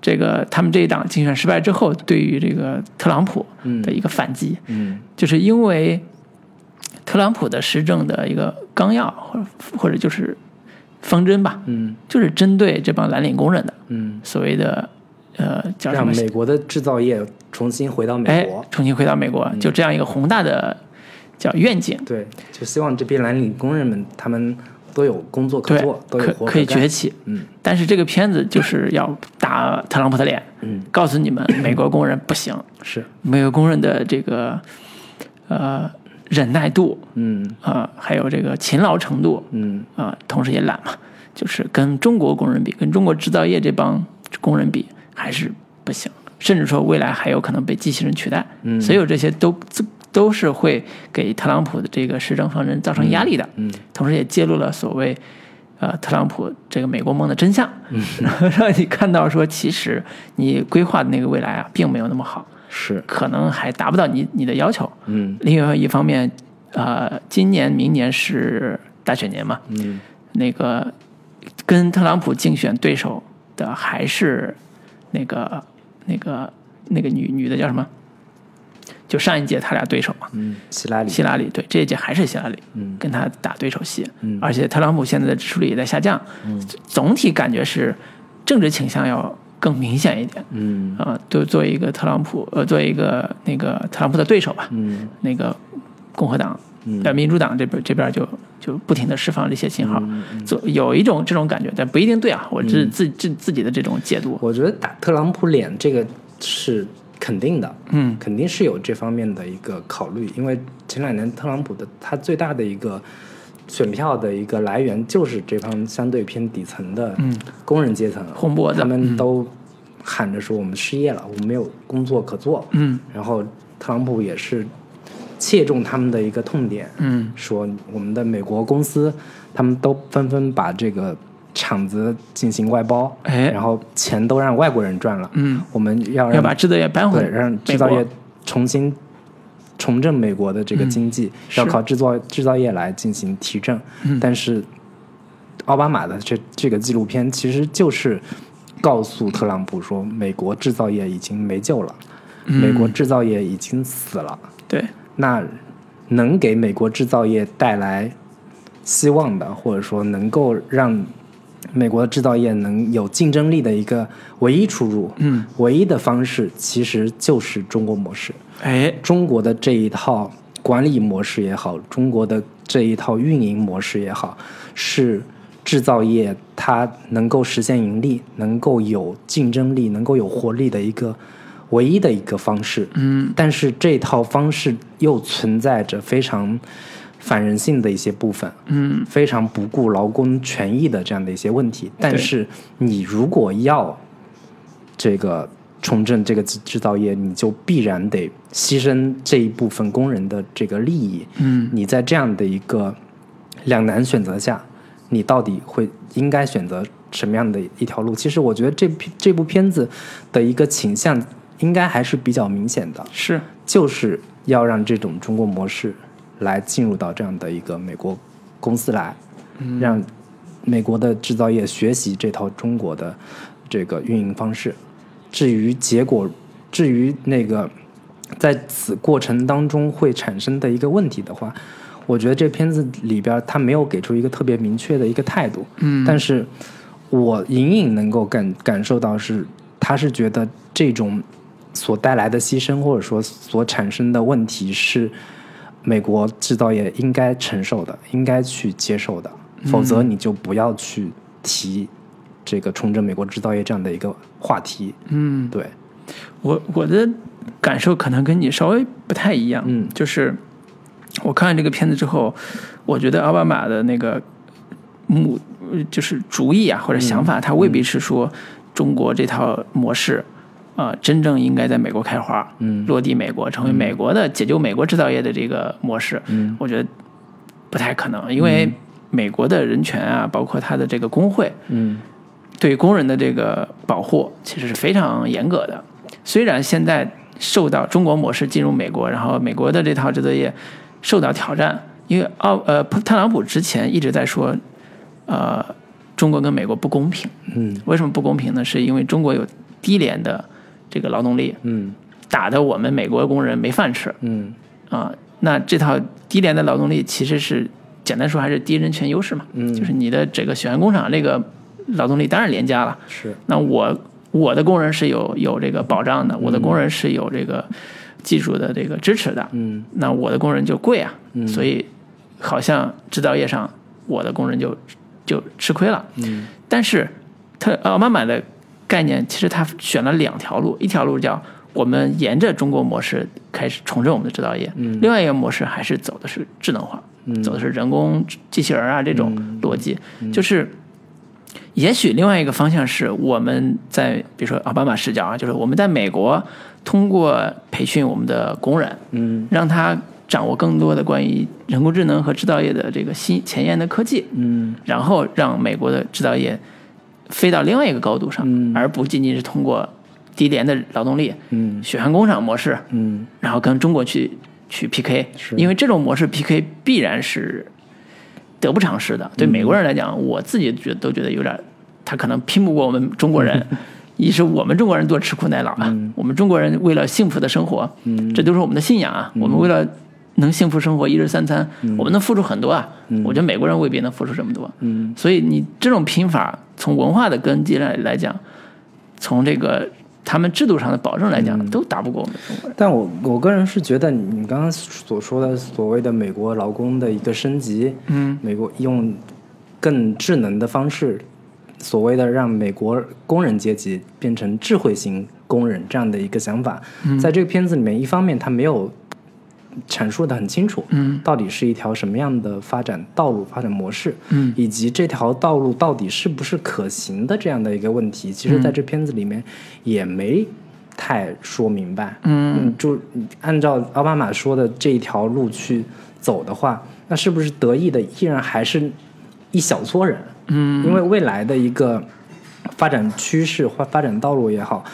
S2: 这个他们这一党竞选失败之后，对于这个特朗普的一个反击，
S3: 嗯。
S2: 就是因为特朗普的施政的一个纲要，或者或者就是方针吧，
S3: 嗯。
S2: 就是针对这帮蓝领工人的
S3: 嗯，
S2: 所谓的呃叫什
S3: 让
S2: 么？
S3: 美国的制造业重新回到美
S2: 哎
S3: 国，，
S2: 重新回到美国，就这样一个宏大的叫愿景，
S3: 对，就希望这边蓝领工人们他们都有工作可做，，都有
S2: 可可以崛起。
S3: 嗯。
S2: 但是这个片子就是要打特朗普的脸，
S3: 嗯，
S2: 告诉你们美国工人不行，
S3: 是，
S2: 美国工人的这个呃忍耐度
S3: 嗯。
S2: 啊、还有这个勤劳程度
S3: 嗯。
S2: 啊、同时也懒嘛，就是跟中国工人比，跟中国制造业这帮工人比还是不行，甚至说未来还有可能被机器人取代。
S3: 嗯。
S2: 所有这些都都是会给特朗普的这个施政方针造成压力的。
S3: 嗯
S2: 同时也揭露了所谓呃特朗普这个美国梦的真相，
S3: 嗯。
S2: 让你看到说其实你规划的那个未来啊并没有那么好，
S3: 是，
S2: 可能还达不到你你的要求。
S3: 嗯。
S2: 另外一方面，呃，今年明年是大选年嘛，
S3: 嗯。
S2: 那个跟特朗普竞选对手的还是那个那个那个女女的叫什么？就上一届他俩对手嘛，
S3: 嗯，希拉里，
S2: 希拉里对，这一届还是希拉里，
S3: 嗯。
S2: 跟他打对手戏，
S3: 嗯。
S2: 而且特朗普现在的支持率也在下降，
S3: 嗯。
S2: 总体感觉是政治倾向要更明显一点。
S3: 嗯。
S2: 啊、就作为一个特朗普，呃，作为一个那个特朗普的对手吧，
S3: 嗯。
S2: 那个共和党民主党这边这边就就不停的释放这些信号，
S3: 嗯
S2: 有一种这种感觉，但不一定对啊，我自自自己的这种解读，
S3: 我觉得打特朗普脸这个是肯定的，
S2: 嗯。
S3: 肯定是有这方面的一个考虑，因为前两年特朗普的他最大的一个选票的一个来源就是这帮相对偏底层的
S2: 嗯。
S3: 工人阶层，
S2: 红脖子
S3: 他们都喊着说我们失业了，我们没有工作可做，
S2: 嗯。
S3: 然后特朗普也是切中他们的一个痛点，
S2: 嗯。
S3: 说我们的美国公司他们都纷纷把这个厂子进行外包，
S2: 哎。
S3: 然后钱都让外国人赚了，
S2: 嗯，
S3: 我们要让
S2: 要把制造业搬回
S3: 对让制造业重新重振美国的这个经济，
S2: 是。
S3: 要靠制造制造业来进行提振。
S2: 嗯。
S3: 但是奥巴马的这这个纪录片其实就是告诉特朗普说，美国制造业已经没救了，
S2: 嗯。
S3: 美国制造业已经死了。
S2: 对，
S3: 那能给美国制造业带来希望的，或者说能够让美国的制造业能有竞争力的一个唯一出路，
S2: 嗯，
S3: 唯一的方式其实就是中国模式。
S2: 哎，
S3: 中国的这一套管理模式也好，中国的这一套运营模式也好，是制造业它能够实现盈利、能够有竞争力、能够有活力的一个唯一的一个方式。
S2: 嗯
S3: 但是这套方式又存在着非常反人性的一些部分，
S2: 嗯
S3: 非常不顾劳工权益的这样的一些问题。但是你如果要这个重振这个制制造业，你就必然得牺牲这一部分工人的这个利益。
S2: 嗯
S3: 你在这样的一个两难选择下，你到底会应该选择什么样的一条路？其实我觉得这片这部片子的一个倾向应该还是比较明显的，
S2: 是，
S3: 就是要让这种中国模式来进入到这样的一个美国公司来，让美国的制造业学习这套中国的这个运营方式。至于结果，至于那个在此过程当中会产生的一个问题的话，我觉得这片子里边他没有给出一个特别明确的一个态度。
S2: 嗯，
S3: 但是我隐隐能够感感受到是，他是觉得这种所带来的牺牲，或者说所产生的问题是美国制造业应该承受的，应该去接受的，否则你就不要去提这个重振美国制造业这样的一个话题。
S2: 嗯，
S3: 对，
S2: 我我的感受可能跟你稍微不太一样，
S3: 嗯
S2: 就是我看完这个片子之后，我觉得奥巴马的那个目就是主意啊或者想法，他未必是说中国这套模式。啊、真正应该在美国开花，
S3: 嗯
S2: 落地美国，成为美国的解救美国制造业的这个模式，
S3: 嗯
S2: 我觉得不太可能，因为美国的人权啊，包括它的这个工会，
S3: 嗯
S2: 对工人的这个保护其实是非常严格的。虽然现在受到中国模式进入美国，然后美国的这套制造业受到挑战，因为奥呃特朗普之前一直在说，呃，中国跟美国不公平。
S3: 嗯
S2: 为什么不公平呢？是因为中国有低廉的这个劳动力，
S3: 嗯。
S2: 打得我们美国工人没饭吃。
S3: 嗯。
S2: 啊。那这套低廉的劳动力其实是简单说还是低人权优势嘛，
S3: 嗯。
S2: 就是你的这个血汗工厂这个劳动力当然廉价了。
S3: 是。
S2: 那我我的工人是有有这个保障的，我的工人是有这个技术的这个支持的，
S3: 嗯。
S2: 那我的工人就贵啊，
S3: 嗯。
S2: 所以好像制造业上我的工人就就吃亏了。
S3: 嗯。
S2: 但是他奥巴马的概念其实他选了两条路，一条路叫我们沿着中国模式开始重振我们的制造业，
S3: 嗯。
S2: 另外一个模式还是走的是智能化，
S3: 嗯。
S2: 走的是人工机器人啊这种
S3: 嗯。
S2: 逻辑，就是。也许另外一个方向是我们在，比如说奥巴马视角啊，就是我们在美国通过培训我们的工人，
S3: 嗯。
S2: 让他掌握更多的关于人工智能和制造业的这个新前沿的科技，
S3: 嗯。
S2: 然后让美国的制造业飞到另外一个高度上，
S3: 嗯
S2: 而不仅仅是通过低廉的劳动力、
S3: 嗯
S2: 血汗工厂模式，
S3: 嗯
S2: 然后跟中国去去 PK，
S3: 是
S2: 因为这种模式 PK 必然是得不偿失的。对美国人来讲，我自己觉得都觉得有点，他可能拼不过我们中国人。一是我们中国人多吃苦耐劳啊，我们中国人为了幸福的生活，这都是我们的信仰啊。我们为了能幸福生活，一日三餐，我们能付出很多啊。我觉得美国人未必能付出这么多。
S3: 嗯
S2: 所以你这种拼法，从文化的根基来来讲，从这个他们制度上的保证来讲，都打不过我们中国人。
S3: 但我我个人是觉得你刚刚所说的所谓的美国劳工的一个升级，
S2: 嗯，
S3: 美国用更智能的方式，所谓的让美国工人阶级变成智慧型工人这样的一个想法，在这个片子里面，一方面他没有阐述的很清楚，
S2: 嗯，
S3: 到底是一条什么样的发展道路、发展模式，
S2: 嗯。
S3: 以及这条道路到底是不是可行的这样的一个问题，其实在这片子里面也没太说明白。
S2: 嗯。
S3: 就按照奥巴马说的这一条路去走的话，那是不是得益的依然还是一小撮人？
S2: 嗯，
S3: 因为未来的一个发展趋势或发展道路也好，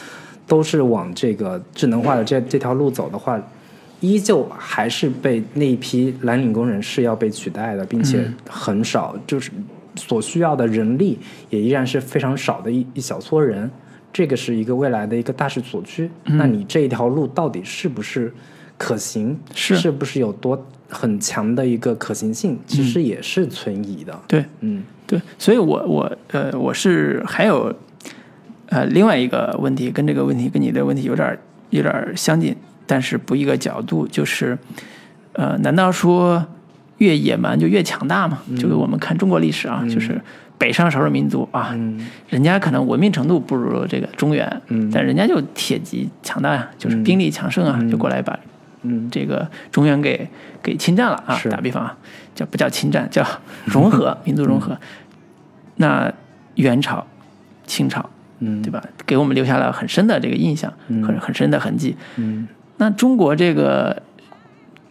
S3: 都是往这个智能化的这这条路走的话，依旧还是被那一批蓝领工人是要被取代的，并且很少，就是所需要的人力也依然是非常少的一一小撮人。这个是一个未来的一个大势所趋。那你这一条路到底是不是可行？
S2: 是
S3: 是不是有多很强的一个可行性？其实也是存疑的。
S2: 对
S3: 嗯
S2: 对，所以我我呃我是还有呃另外一个问题，跟这个问题跟你的问题有点儿有点儿相近，但是不一个角度，就是呃，难道说越野蛮就越强大吗？就是我们看中国历史啊，就是北上少数民族啊，
S3: 嗯。
S2: 人家可能文明程度不如这个中原，
S3: 嗯。
S2: 但人家就铁骑强大呀，就是兵力强盛啊，就过来把
S3: 嗯。
S2: 这个中原给给侵占了啊。打比方啊，叫不叫侵占，叫融合，民族融合。那元朝、清朝，
S3: 嗯，
S2: 对吧？给我们留下了很深的这个印象，
S3: 嗯。
S2: 很很深的痕迹。
S3: 嗯
S2: 那中国这个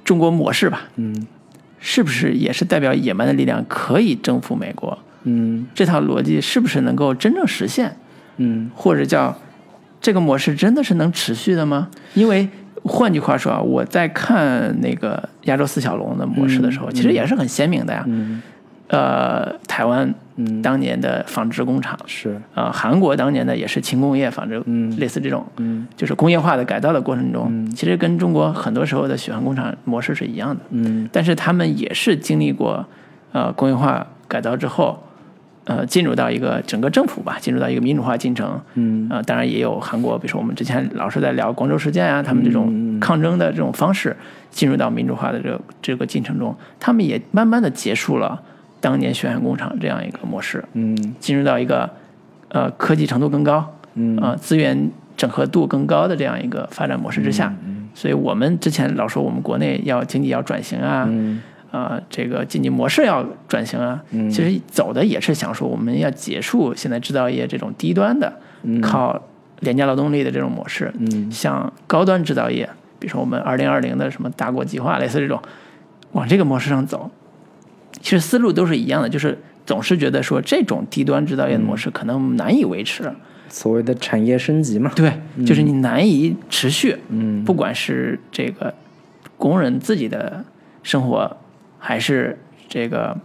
S2: 中国模式吧，
S3: 嗯
S2: 是不是也是代表野蛮的力量可以征服美国？
S3: 嗯
S2: 这套逻辑是不是能够真正实现？
S3: 嗯
S2: 或者叫这个模式真的是能持续的吗？因为换句话说啊，我在看那个亚洲四小龙的模式的时候，其实也是很鲜明的呀。
S3: 嗯
S2: 呃，台湾
S3: 嗯。
S2: 当年的纺织工厂，
S3: 是。
S2: 呃，韩国当年的也是轻工业纺织，
S3: 嗯。
S2: 类似这种，
S3: 嗯。
S2: 就是工业化的改造的过程中，其实跟中国很多时候的血汗工厂模式是一样的。
S3: 嗯。
S2: 但是他们也是经历过呃工业化改造之后，呃进入到一个整个政府吧，进入到一个民主化进程。
S3: 嗯。
S2: 呃，当然也有韩国，比如说我们之前老是在聊广州事件啊，他们这种抗争的这种方式进入到民主化的这个这个进程中，他们也慢慢的结束了当年血汗工厂这样一个模式，
S3: 嗯。
S2: 进入到一个呃科技程度更高，
S3: 嗯。
S2: 呃资源整合度更高的这样一个发展模式之下。所以我们之前老说我们国内要经济要转型啊，
S3: 嗯。
S2: 啊，这个经济模式要转型啊，
S3: 嗯。
S2: 其实走的也是想说我们要结束现在制造业这种低端的、靠廉价劳动力的这种模式，
S3: 嗯。
S2: 像高端制造业，比如说我们二零二零的什么大国计划，类似这种，往这个模式上走。其实思路都是一样的，就是总是觉得说这种低端制造业的模式可能难以维持，
S3: 所谓的产业升级嘛。
S2: 对，就是你难以持续，
S3: 嗯。
S2: 不管是这个工人自己的生活，还是这个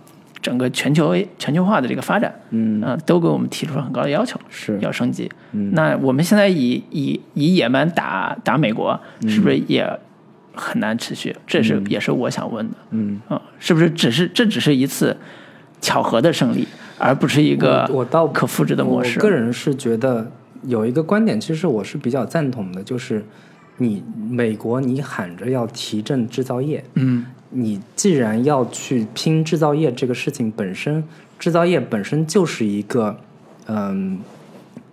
S2: 整个全球全球化的这个发展，
S3: 嗯。
S2: 啊、都给我们提出了很高的要求，
S3: 是。
S2: 要升级。
S3: 嗯。
S2: 那我们现在以以以野蛮打打美国，是不是
S3: 嗯
S2: 也很难持续？这是、也是我想问的。
S3: 嗯，
S2: 啊、是不是只是这只是一次巧合的胜利，而不是一个
S3: 我我倒
S2: 可复制的模式？
S3: 我个人是觉得有一个观点，其实我是比较赞同的，就是你美国你喊着要提振制造业，
S2: 嗯
S3: 你既然要去拼制造业这个事情本身，制造业本身就是一个，嗯，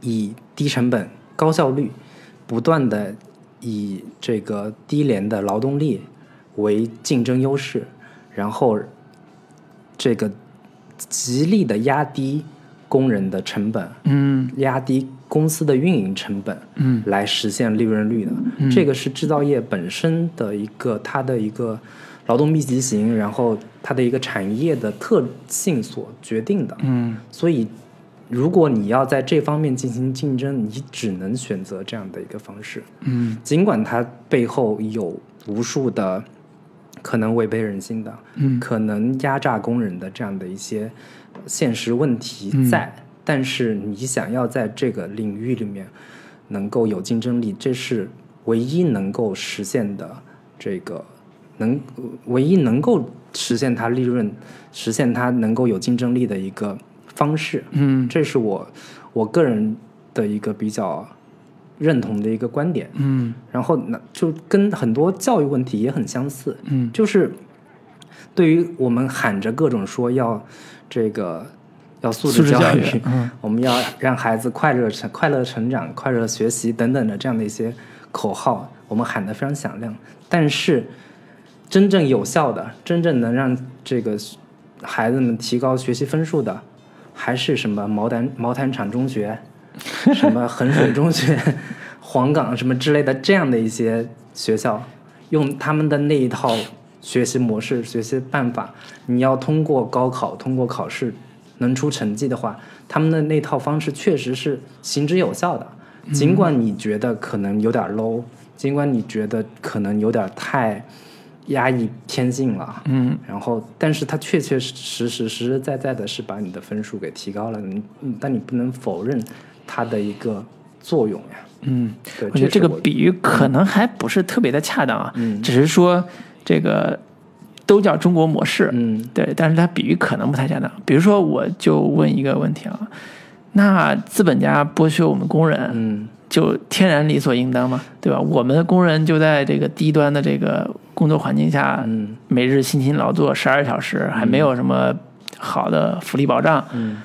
S3: 以低成本、高效率，不断的以这个低廉的劳动力为竞争优势，然后这个极力的压低工人的成本，
S2: 嗯
S3: 压低公司的运营成本，
S2: 嗯
S3: 来实现利润率的。这个是制造业本身的一个它的一个劳动密集型，然后它的一个产业的特性所决定的。
S2: 嗯
S3: 所以，如果你要在这方面进行竞争，你只能选择这样的一个方式。
S2: 嗯。
S3: 尽管它背后有无数的可能违背人性的，
S2: 嗯。
S3: 可能压榨工人的这样的一些现实问题在，但是你想要在这个领域里面能够有竞争力，这是唯一能够实现的这个能唯一能够实现它利润、实现它能够有竞争力的一个方式。
S2: 嗯。
S3: 这是我我个人的一个比较认同的一个观点。
S2: 嗯。
S3: 然后呢，就跟很多教育问题也很相似，
S2: 嗯。
S3: 就是对于我们喊着各种说要这个要素
S2: 素质
S3: 质教育，
S2: 教育嗯。
S3: 我们要让孩子快乐成快乐成长、快乐学习等等的这样的一些口号，我们喊得非常响亮，但是真正有效的、真正能让这个孩子们提高学习分数的，还是什么毛坦毛坦厂中学、什么衡水中学、黄冈什么之类的这样的一些学校，用他们的那一套学习模式、学习办法，你要通过高考、通过考试能出成绩的话，他们的那套方式确实是行之有效的。尽管你觉得可能有点 low，尽管你觉得可能有点太压抑偏进了，
S2: 嗯。
S3: 然后，但是它确确实实实实在在的是把你的分数给提高了，你，嗯但你不能否认它的一个作用呀。
S2: 嗯，
S3: 对，
S2: 我觉得这个比喻可能还不是特别的恰当啊，
S3: 嗯。
S2: 只是说这个都叫中国模式，
S3: 嗯。
S2: 对，但是它比喻可能不太恰当。比如说，我就问一个问题啊，那资本家剥削我们工人，
S3: 嗯
S2: 就天然理所应当嘛？对吧？我们的工人就在这个低端的这个工作环境下，
S3: 嗯
S2: 每日辛勤劳作十二小时，还没有什么好的福利保障，
S3: 嗯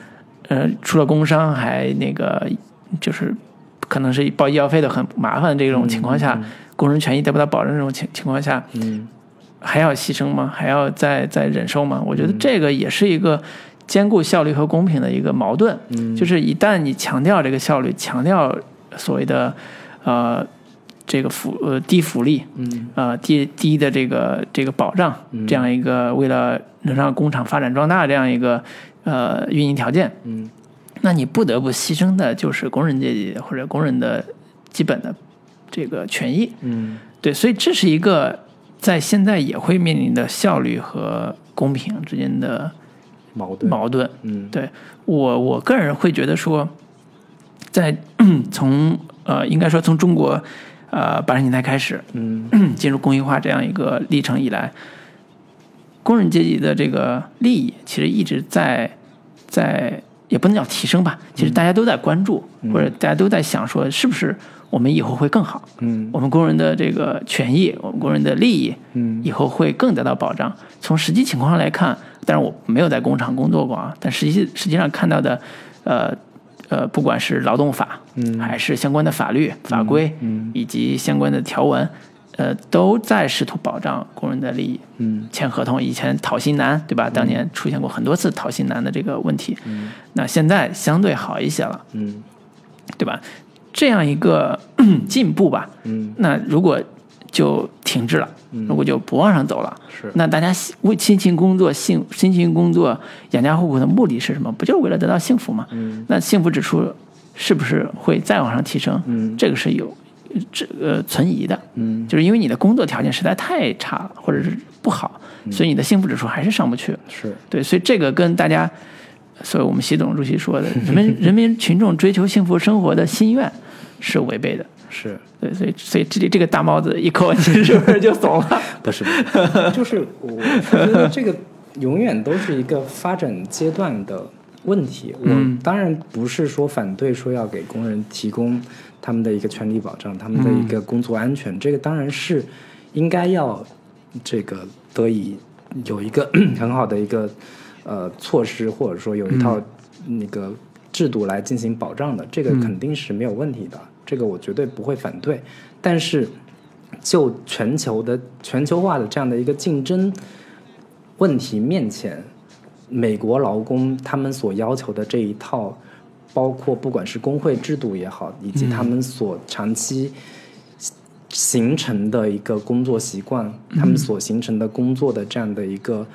S2: 呃，除了工伤还那个就是可能是报医药费的很麻烦这种情况下，工人权益得不到保证这种情情况下，
S3: 嗯
S2: 还要牺牲吗？还要再再忍受吗？我觉得这个也是一个兼顾效率和公平的一个矛盾。
S3: 嗯
S2: 就是一旦你强调这个效率，强调所谓的呃这个福呃低福利，
S3: 嗯
S2: 呃低低的这个这个保障，这样一个为了能让工厂发展壮大这样一个呃运营条件，
S3: 嗯
S2: 那你不得不牺牲的就是工人阶级或者工人的基本的这个权益。
S3: 嗯
S2: 对，所以这是一个在现在也会面临的效率和公平之间的
S3: 矛盾
S2: 矛盾。
S3: 嗯
S2: 对我我个人会觉得说，在 从呃应该说从中国呃八十年代开始
S3: 嗯
S2: 进入工业化这样一个历程以来，工人阶级的这个利益其实一直在在也不能叫提升吧，其实大家都在关注，或者大家都在想说，是不是我们以后会更好？
S3: 嗯
S2: 我们工人的这个权益，我们工人的利益，
S3: 嗯
S2: 以后会更得到保障。从实际情况来看，当然我没有在工厂工作过啊，但实际实际上看到的，呃呃，不管是劳动法，
S3: 嗯。
S2: 还是相关的法律法规，
S3: 嗯。
S2: 以及相关的条文，呃，都在试图保障工人的利益。
S3: 嗯。
S2: 签合同。以前讨薪难，对吧？当年出现过很多次讨薪难的这个问题，
S3: 嗯。
S2: 那现在相对好一些了，
S3: 嗯。
S2: 对吧？这样一个 进步吧，
S3: 嗯。
S2: 那如果就停滞了，如果就不往上走了，
S3: 是
S2: 那大家辛为辛勤工作、辛辛勤工作、养家糊口的目的是什么？不就是为了得到幸福吗？
S3: 嗯
S2: 那幸福指数是不是会再往上提升？
S3: 嗯
S2: 这个是有这呃存疑的，
S3: 嗯，
S2: 就是因为你的工作条件实在太差了，或者是不好，所以你的幸福指数还是上不去。
S3: 是
S2: 对，所以这个跟大家，所以我们习总主席说的，人民人民群众追求幸福生活的心愿是违背的。
S3: 是，
S2: 对，所以所以这里这个大帽子一扣，你是不是就怂了？
S3: 不是，就是我我觉得这个永远都是一个发展阶段的问题。
S2: 嗯。
S3: 我当然不是说反对说要给工人提供他们的一个权利保障，他们的一个工作安全，这个当然是应该要这个得以有一个 很好的一个呃措施，或者说有一套那个制度来进行保障的，这个肯定是没有问题的，这个我绝对不会反对。但是就全球的全球化的这样的一个竞争问题面前，美国劳工他们所要求的这一套，包括不管是工会制度也好，以及他们所长期形成的一个工作习惯，他们所形成的工作的这样的一个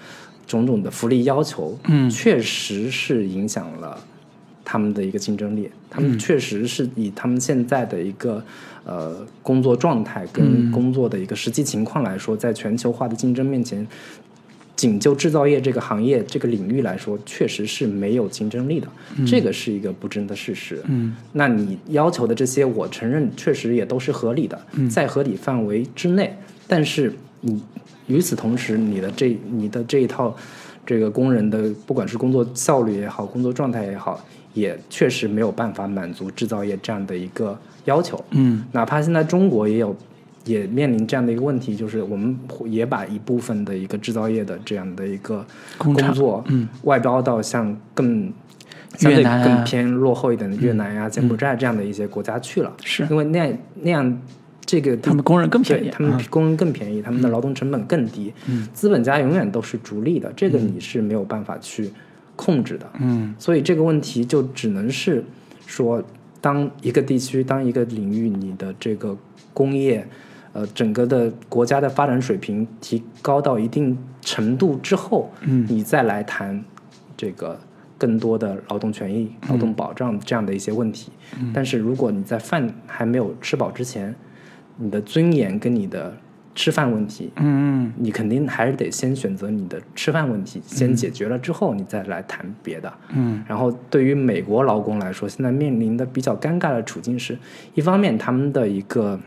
S3: 种种的福利要求，
S2: 嗯。
S3: 确实是影响了他们的一个竞争力。他们确实是以他们现在的一个呃工作状态跟工作的一个实际情况来说，在全球化的竞争面前，仅就制造业这个行业这个领域来说，确实是没有竞争力的，这个是一个不争的事实。
S2: 嗯
S3: 那你要求的这些，我承认确实也都是合理的，在合理范围之内。但是你与此同时，你的这你的这一套这个工人的，不管是工作效率也好，工作状态也好，也确实没有办法满足制造业这样的一个要求。
S2: 嗯。
S3: 哪怕现在中国也有也面临这样的一个问题，就是我们也把一部分的一个制造业的这样的一个
S2: 工
S3: 作，
S2: 嗯，
S3: 外包到像更相对
S2: 越南啊。
S3: 更偏落后一点的越南呀、柬埔寨这样的一些国家去了，
S2: 是。
S3: 因为那样那样这个
S2: 他们工人更便宜。
S3: 他们
S2: 嗯。
S3: 工人更便宜，他们的劳动成本更低，资本家永远都是逐利的，这个你是没有办法去控制的，
S2: 嗯。
S3: 所以这个问题就只能是说，当一个地区、当一个领域，你的这个工业，呃，整个的国家的发展水平提高到一定程度之后，
S2: 嗯。
S3: 你再来谈这个更多的劳动权益、劳动保障这样的一些问题。但是如果你在饭还没有吃饱之前，你的尊严跟你的吃饭问题，
S2: 嗯
S3: 你肯定还是得先选择你的吃饭问题，先解决了之后，你再来谈别的。
S2: 嗯。
S3: 然后对于美国劳工来说，现在面临的比较尴尬的处境是，一方面他们的一个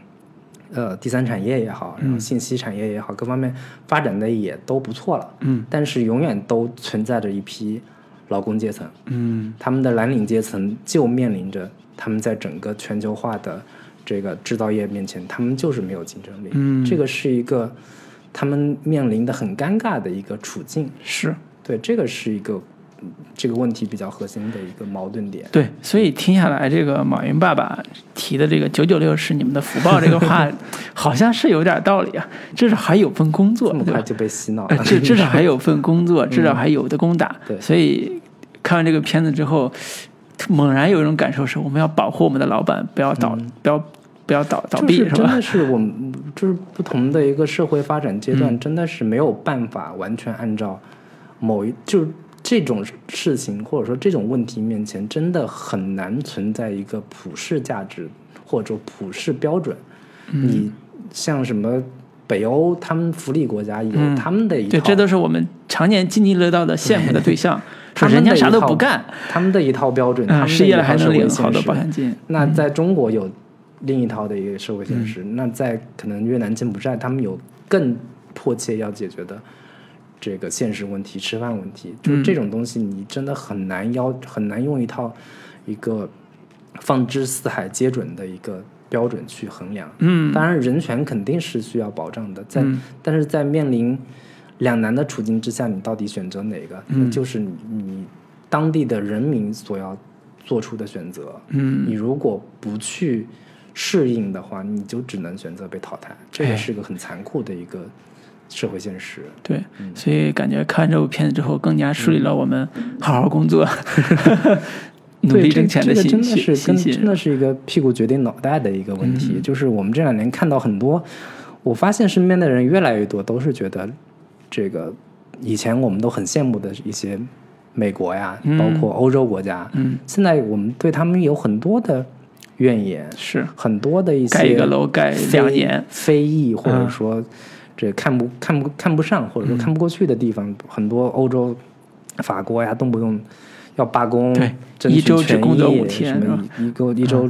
S3: 呃第三产业也好，然后信息产业也好，各方面发展的也都不错了，
S2: 嗯。
S3: 但是永远都存在着一批劳工阶层，
S2: 嗯。
S3: 他们的蓝领阶层就面临着他们在整个全球化的这个制造业面前，他们就是没有竞争力，
S2: 嗯
S3: 这个是一个他们面临的很尴尬的一个处境。
S2: 是。
S3: 对，这个是一个嗯这个问题比较核心的一个矛盾点。
S2: 对，所以听下来，这个马云爸爸提的这个“九九六是你们的福报”这个话，好像是有点道理啊。至少还有份工作，对吧？
S3: 这么快就被洗脑
S2: 呃
S3: 了，
S2: 至至少还有份工作，至少还有的工打。
S3: 嗯对
S2: 所以看完这个片子之后，猛然有一种感受是，我们要保护我们的老板，不要倒，不要不要倒倒闭，
S3: 是真的？是我们就是不同的一个社会发展阶
S2: 嗯
S3: 段，真的是没有办法完全按照某一就这种事情或者说这种问题面前，真的很难存在一个普世价值或者说普世标准。
S2: 嗯
S3: 你像什么北欧，他们福利国家有
S2: 嗯
S3: 他们的一套，
S2: 对，这都是我们常年津津乐道的羡慕的对象。
S3: 他
S2: 人家啥都不干，
S3: 他们的一套标准，他
S2: 嗯，
S3: 们的
S2: 失业了还能领好多
S3: 现实
S2: 保险金。
S3: 那在中国有另一套的一个社会现
S2: 嗯
S3: 实，那在可能越南、柬埔寨，他们有更迫切要解决的这个现实问题、吃饭问题，就是
S2: 嗯
S3: 这种东西，你真的很难要很难用一套一个放之四海皆准的一个标准去衡量。
S2: 嗯，
S3: 当然，人权肯定是需要保障的，在、
S2: 嗯
S3: 但是在面临两难的处境之下，你到底选择哪个？
S2: 嗯
S3: 那就是你你当地的人民所要做出的选择。
S2: 嗯
S3: 你如果不去适应的话，你就只能选择被淘汰，这也是个很残酷的一个社会现实。
S2: 对，所以感觉看完这部片子之后，更加树立了我们好好工作、努
S3: 对，这
S2: 力挣钱
S3: 这个真的是跟。真的是一个屁股决定脑袋的一个问题。就是我们这两年看到很多，我发现身边的人越来越多都是觉得，这个以前我们都很羡慕的一些美国呀，
S2: 嗯
S3: 包括欧洲国家，
S2: 嗯
S3: 现在我们对他们有很多的怨言，
S2: 是
S3: 很多的一些
S2: 盖一个楼盖
S3: 非
S2: 两年，
S3: 非议或者
S2: 嗯
S3: 说这看不看不看不上或者说看不过去的地方，很多欧洲、法国呀，动不动要罢工，
S2: 对
S3: 争取
S2: 一周只
S3: 权
S2: 工作
S3: 益
S2: 五天
S3: 什么一个一周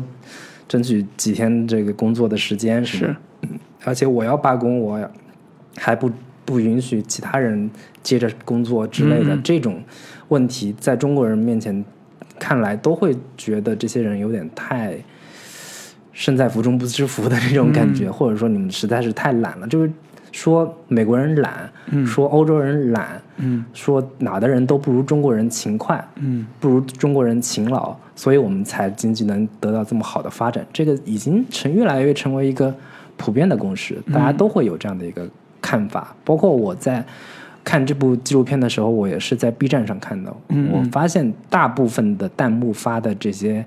S3: 争取几天这个工作的时间
S2: 是，
S3: 而且我要罢工，我还不不允许其他人接着工作之类的、
S2: 嗯
S3: 这种问题，在中国人面前看来，都会觉得这些人有点太身在福中不知福的这种感
S2: 嗯。
S3: 觉，或者说你们实在是太懒了，就是说美国人懒，
S2: 嗯。
S3: 说欧洲人懒，
S2: 嗯。
S3: 说哪的人都不如中国人勤快，
S2: 嗯。
S3: 不如中国人勤劳，所以我们才经济能得到这么好的发展。这个已经成越来越成为一个普遍的共识，大家都会有这样的一个看法。包括我在看这部纪录片的时候，我也是在 B 站上看的，
S2: 嗯。
S3: 我发现大部分的弹幕发的这些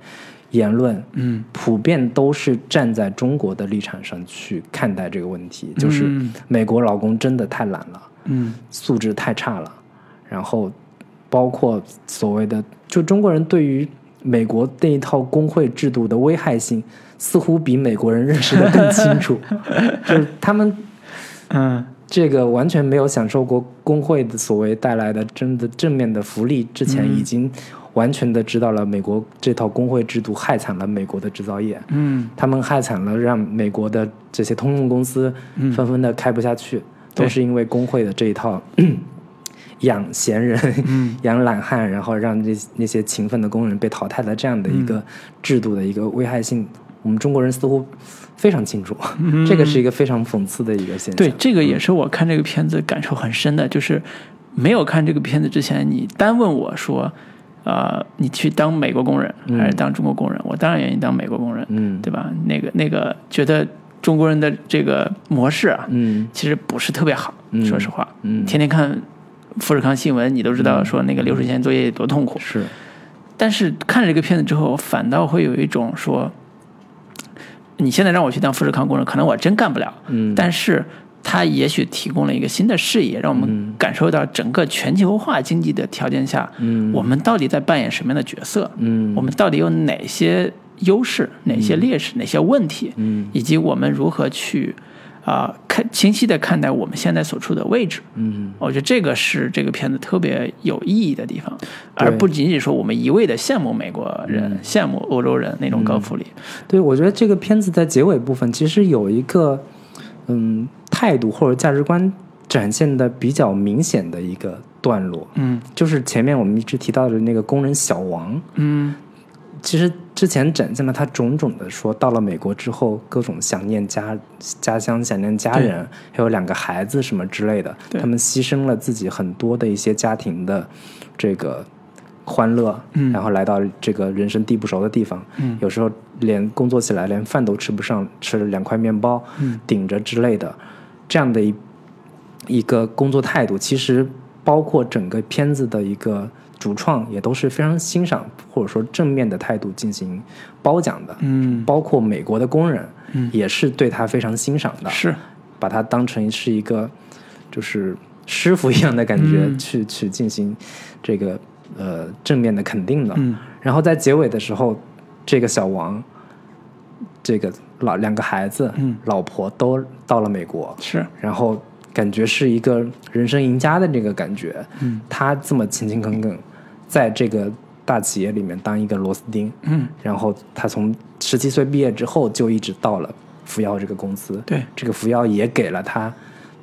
S3: 言论，
S2: 嗯。
S3: 普遍都是站在中国的立场上去看待这个问题，就是
S2: 嗯
S3: 美国劳工真的太懒了。
S2: 嗯。
S3: 素质太差了，然后包括所谓的，就中国人对于美国那一套工会制度的危害性，似乎比美国人认识的更清楚，就是他们
S2: 嗯
S3: 这个完全没有享受过工会的所谓带来的真的正面的福利，之前已经完全的知道了美国这套工会制度害惨了美国的制造业，
S2: 嗯。
S3: 他们害惨了，让美国的这些通用公司纷纷的开不下去，
S2: 对
S3: 都是因为工会的这一套 养闲人、养懒汉，然后让这那些勤奋的工人被淘汰的这样的一个制度的一个危害性，我们中国人似乎非常清楚，这个是一个非常讽刺的一个现象。
S2: 对，这个也是我看这个片子感受很深的，就是没有看这个片子之前，你单问我说，呃，你去当美国工人还是当中国工人？我当然愿意当美国工人，
S3: 嗯。
S2: 对吧？那个那个，觉得中国人的这个模式啊，
S3: 嗯。
S2: 其实不是特别好，
S3: 嗯。
S2: 说实话，
S3: 嗯。
S2: 天天看富士康新闻，你都知道说那个流水线作业多痛苦。
S3: 是。
S2: 但是看了这个片子之后，反倒会有一种说，你现在让我去当富士康工人，可能我真干不了。
S3: 嗯
S2: 但是它也许提供了一个新的视野，让我们感受到整个全球化经济的条件下，
S3: 嗯
S2: 我们到底在扮演什么样的角色？
S3: 嗯
S2: 我们到底有哪些优势、哪些劣势、哪些问题？
S3: 嗯
S2: 以及我们如何去啊、看清晰的看待我们现在所处的位置？
S3: 嗯
S2: 我觉得这个是这个片子特别有意义的地方，而不仅仅说我们一味的羡慕美国人、
S3: 嗯
S2: 羡慕欧洲人那种高福利。
S3: 对，我觉得这个片子在结尾部分其实有一个嗯态度或者价值观展现的比较明显的一个段落，
S2: 嗯
S3: 就是前面我们一直提到的那个工人小王，
S2: 嗯
S3: 其实之前展现了他种种的说，到了美国之后，各种想念家家乡、想念家人，还有两个孩子什么之类的，他们牺牲了自己很多的一些家庭的这个欢乐，
S2: 嗯。
S3: 然后来到这个人生地不熟的地方，
S2: 嗯。
S3: 有时候连工作起来连饭都吃不上，吃了两块面包，
S2: 嗯。
S3: 顶着之类的，这样的一一个工作态度，其实包括整个片子的一个主创也都是非常欣赏或者说正面的态度进行褒奖的，
S2: 嗯，
S3: 包括美国的工人，
S2: 嗯。
S3: 也是对他非常欣赏的，
S2: 是。
S3: 把他当成是一个就是师傅一样的感觉、
S2: 嗯。
S3: 去去进行这个呃正面的肯定的。
S2: 嗯。
S3: 然后在结尾的时候，这个小王，这个老两个孩子，
S2: 嗯。
S3: 老婆都到了美国，
S2: 是。
S3: 然后感觉是一个人生赢家的这个感觉。
S2: 嗯。
S3: 他这么勤勤恳恳，在这个大企业里面当一个螺丝钉，
S2: 嗯。
S3: 然后他从十七岁毕业之后就一直到了福耀这个公司。
S2: 对。
S3: 这个福耀也给了他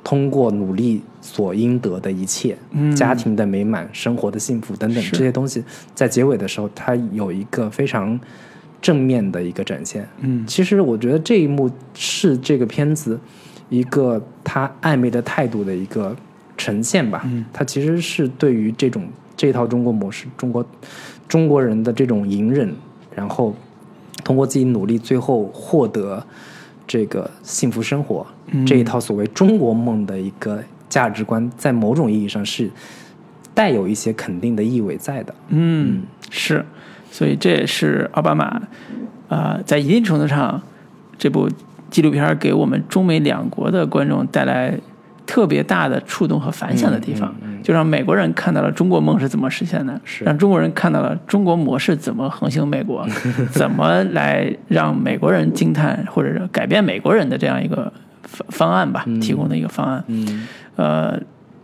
S3: 通过努力所应得的一切，
S2: 嗯。
S3: 家庭的美满、生活的幸福等等这些东西，在结尾的时候，他有一个非常正面的一个展现。
S2: 嗯。
S3: 其实我觉得这一幕是这个片子一个他暧昧的态度的一个呈现吧。
S2: 嗯。
S3: 他其实是对于这种这套中国模式，中国中国人的这种隐忍，然后通过自己努力，最后获得这个幸福生活、
S2: 嗯
S3: 这一套所谓中国梦的一个价值观，在某种意义上是带有一些肯定的意味在的。
S2: 嗯是，所以这也是奥巴马呃在一定程度上这部纪录片给我们中美两国的观众带来特别大的触动和反响的地方，
S3: 嗯嗯嗯
S2: 就让美国人看到了中国梦是怎么实现的，让中国人看到了中国模式怎么横行美国，怎么来让美国人惊叹或者是改变美国人的这样一个方方案吧，提供的一个方案。
S3: 嗯。
S2: 呃，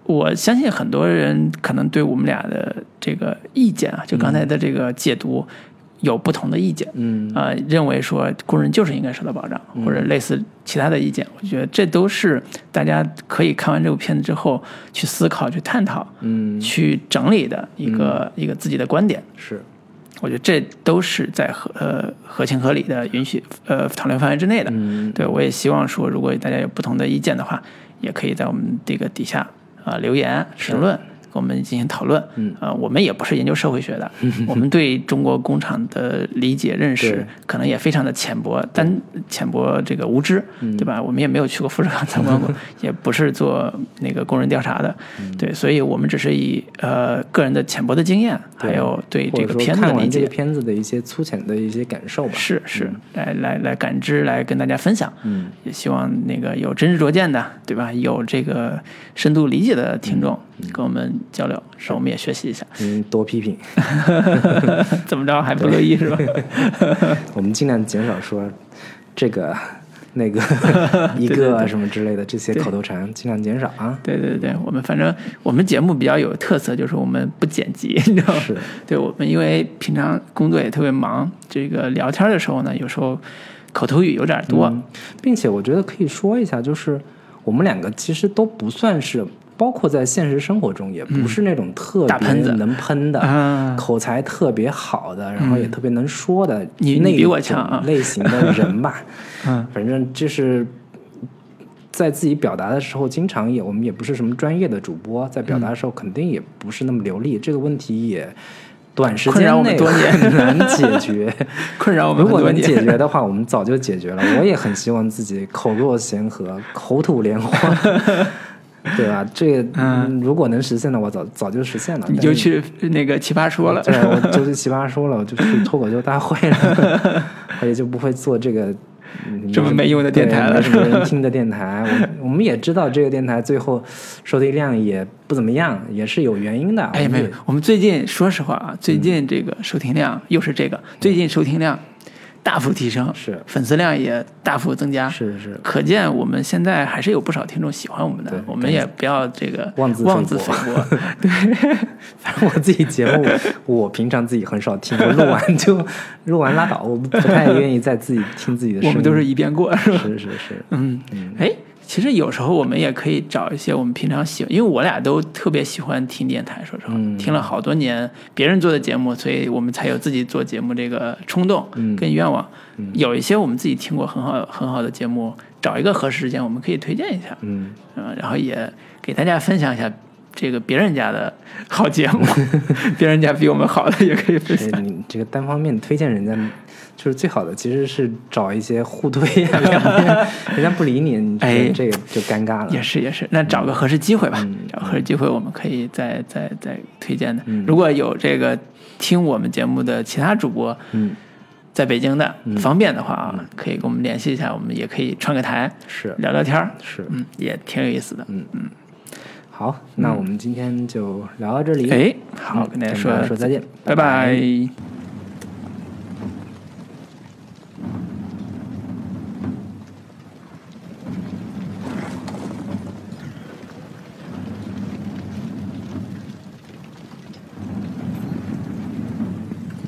S2: 我相信很多人可能对我们俩的这个意见啊，就刚才的这个解读有不同的意见。
S3: 嗯
S2: 啊、认为说工人就是应该受到保障，或者类似其他的意见，我觉得这都是大家可以看完这部片子之后去思考、去探讨、
S3: 嗯
S2: 去整理的一个、一个自己的观点。
S3: 是
S2: 我觉得这都是在合呃合情合理的允许呃讨论范围之内的。
S3: 嗯
S2: 对我也希望说，如果大家有不同的意见的话，也可以在我们这个底下啊、留言评论。跟我们进行讨论，
S3: 嗯。
S2: 啊、我们也不是研究社会学的，我们对中国工厂的理解认识可能也非常的浅薄，单浅薄这个无知，
S3: 嗯。
S2: 对吧？我们也没有去过富士康参观过，也不是做那个工人调查的，
S3: 嗯。
S2: 对，所以我们只是以呃个人的浅薄的经验，还有对这个片子的理解。
S3: 片子的一些粗浅的一些感受吧。
S2: 是是，来来来感知，来跟大家分享。
S3: 嗯，
S2: 也希望那个有真知灼见的，对吧？有这个深度理解的听众跟我们交流，是我们也学习一下。
S3: 嗯，多批评，
S2: 怎么着还不乐意是吧？
S3: 我们尽量减少说这个那个一个啊什么之类的这些口头禅，尽量减少啊。
S2: 对对对，我们反正我们节目比较有特色，就是我们不剪辑，你知道吗？
S3: 是
S2: 对我们因为平常工作也特别忙，这个聊天的时候呢，有时候口头语有点多。
S3: 嗯，并且我觉得可以说一下，就是我们两个其实都不算是，包括在现实生活中，也不是那种特别能喷的、
S2: 啊
S3: 口才特别好的，然后也特别能说的那
S2: 你你比我强啊
S3: 类型的人吧。
S2: 嗯，
S3: 反正就是。在自己表达的时候，经常也我们也不是什么专业的主播，在表达的时候肯定也不是那么流利，这个问题也短时间内
S2: 多年
S3: 很难解决。
S2: 困扰我们
S3: 如果能。解决的话，我们早就解决了。我也很希望自己口若悬河、口吐莲花，对吧？这、嗯、如果能实现的我，早早就实现了。
S2: 你就去那个奇葩说了，
S3: 对，我就去奇葩说了，我就去脱口秀大会了，我也就不会做这个。嗯
S2: 这么没用的电台了
S3: 什么人听的电台。我我们也知道这个电台最后收听量也不怎么样，也是有原因的。
S2: 哎，没有，我们最近说实话啊，最近这个收听量又是这个，最近收听量大幅提升，
S3: 是
S2: 粉丝量也大幅增加，
S3: 是是
S2: 可见我们现在还是有不少听众喜欢我们的，我们也不要这个
S3: 妄自
S2: 妄自
S3: 菲
S2: 菲
S3: 薄
S2: 薄，对，
S3: 反正我自己节目，我平常自己很少听，我录完就录完拉倒，我不太愿意再自己听自己的声音。
S2: 我们都是一遍过，是吧？
S3: 是是是，
S2: 嗯，哎，其实有时候我们也可以找一些我们平常喜欢，因为我俩都特别喜欢听电台，说实话，
S3: 嗯
S2: 听了好多年别人做的节目，所以我们才有自己做节目这个冲动
S3: 嗯
S2: 跟愿望。有一些我们自己听过很好很好的节目，找一个合适时间，我们可以推荐一下，
S3: 嗯，
S2: 嗯，然后也给大家分享一下。这个别人家的好节目，别人家比我们好的也可以分享。
S3: 你这个单方面推荐人家，就是最好的其实是找一些互推 人家不理你，你
S2: 哎
S3: 这个就尴尬了。
S2: 也是也是，那找个合适机会吧，
S3: 嗯
S2: 找个合适机会我们可以再再再推荐的。
S3: 嗯。
S2: 如果有这个听我们节目的其他主播
S3: 嗯，
S2: 在北京的，方便的话啊，可以跟我们联系一下，我们也可以串个台
S3: 是。
S2: 聊聊天儿，
S3: 是，
S2: 嗯，也挺有意思的。
S3: 嗯。嗯好，那我们今天就聊到这里。
S2: 哎，好，
S3: 嗯
S2: 跟大家说
S3: 说再见，
S2: 拜拜。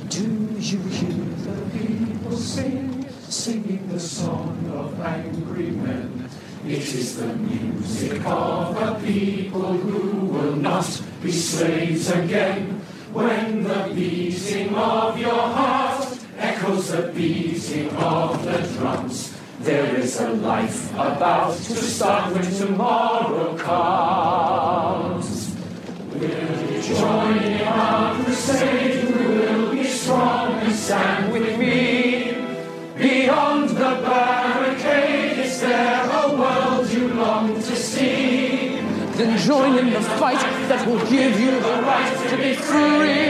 S4: Do you It is the music of a people who will not be slaves again. When the beating of your heart echoes the beating of the drums, there is a life about to start when tomorrow comes. You join in our crusade? Who will be strong and stand with me? Beyond the barricade, join in the fight that will give you the right to be free.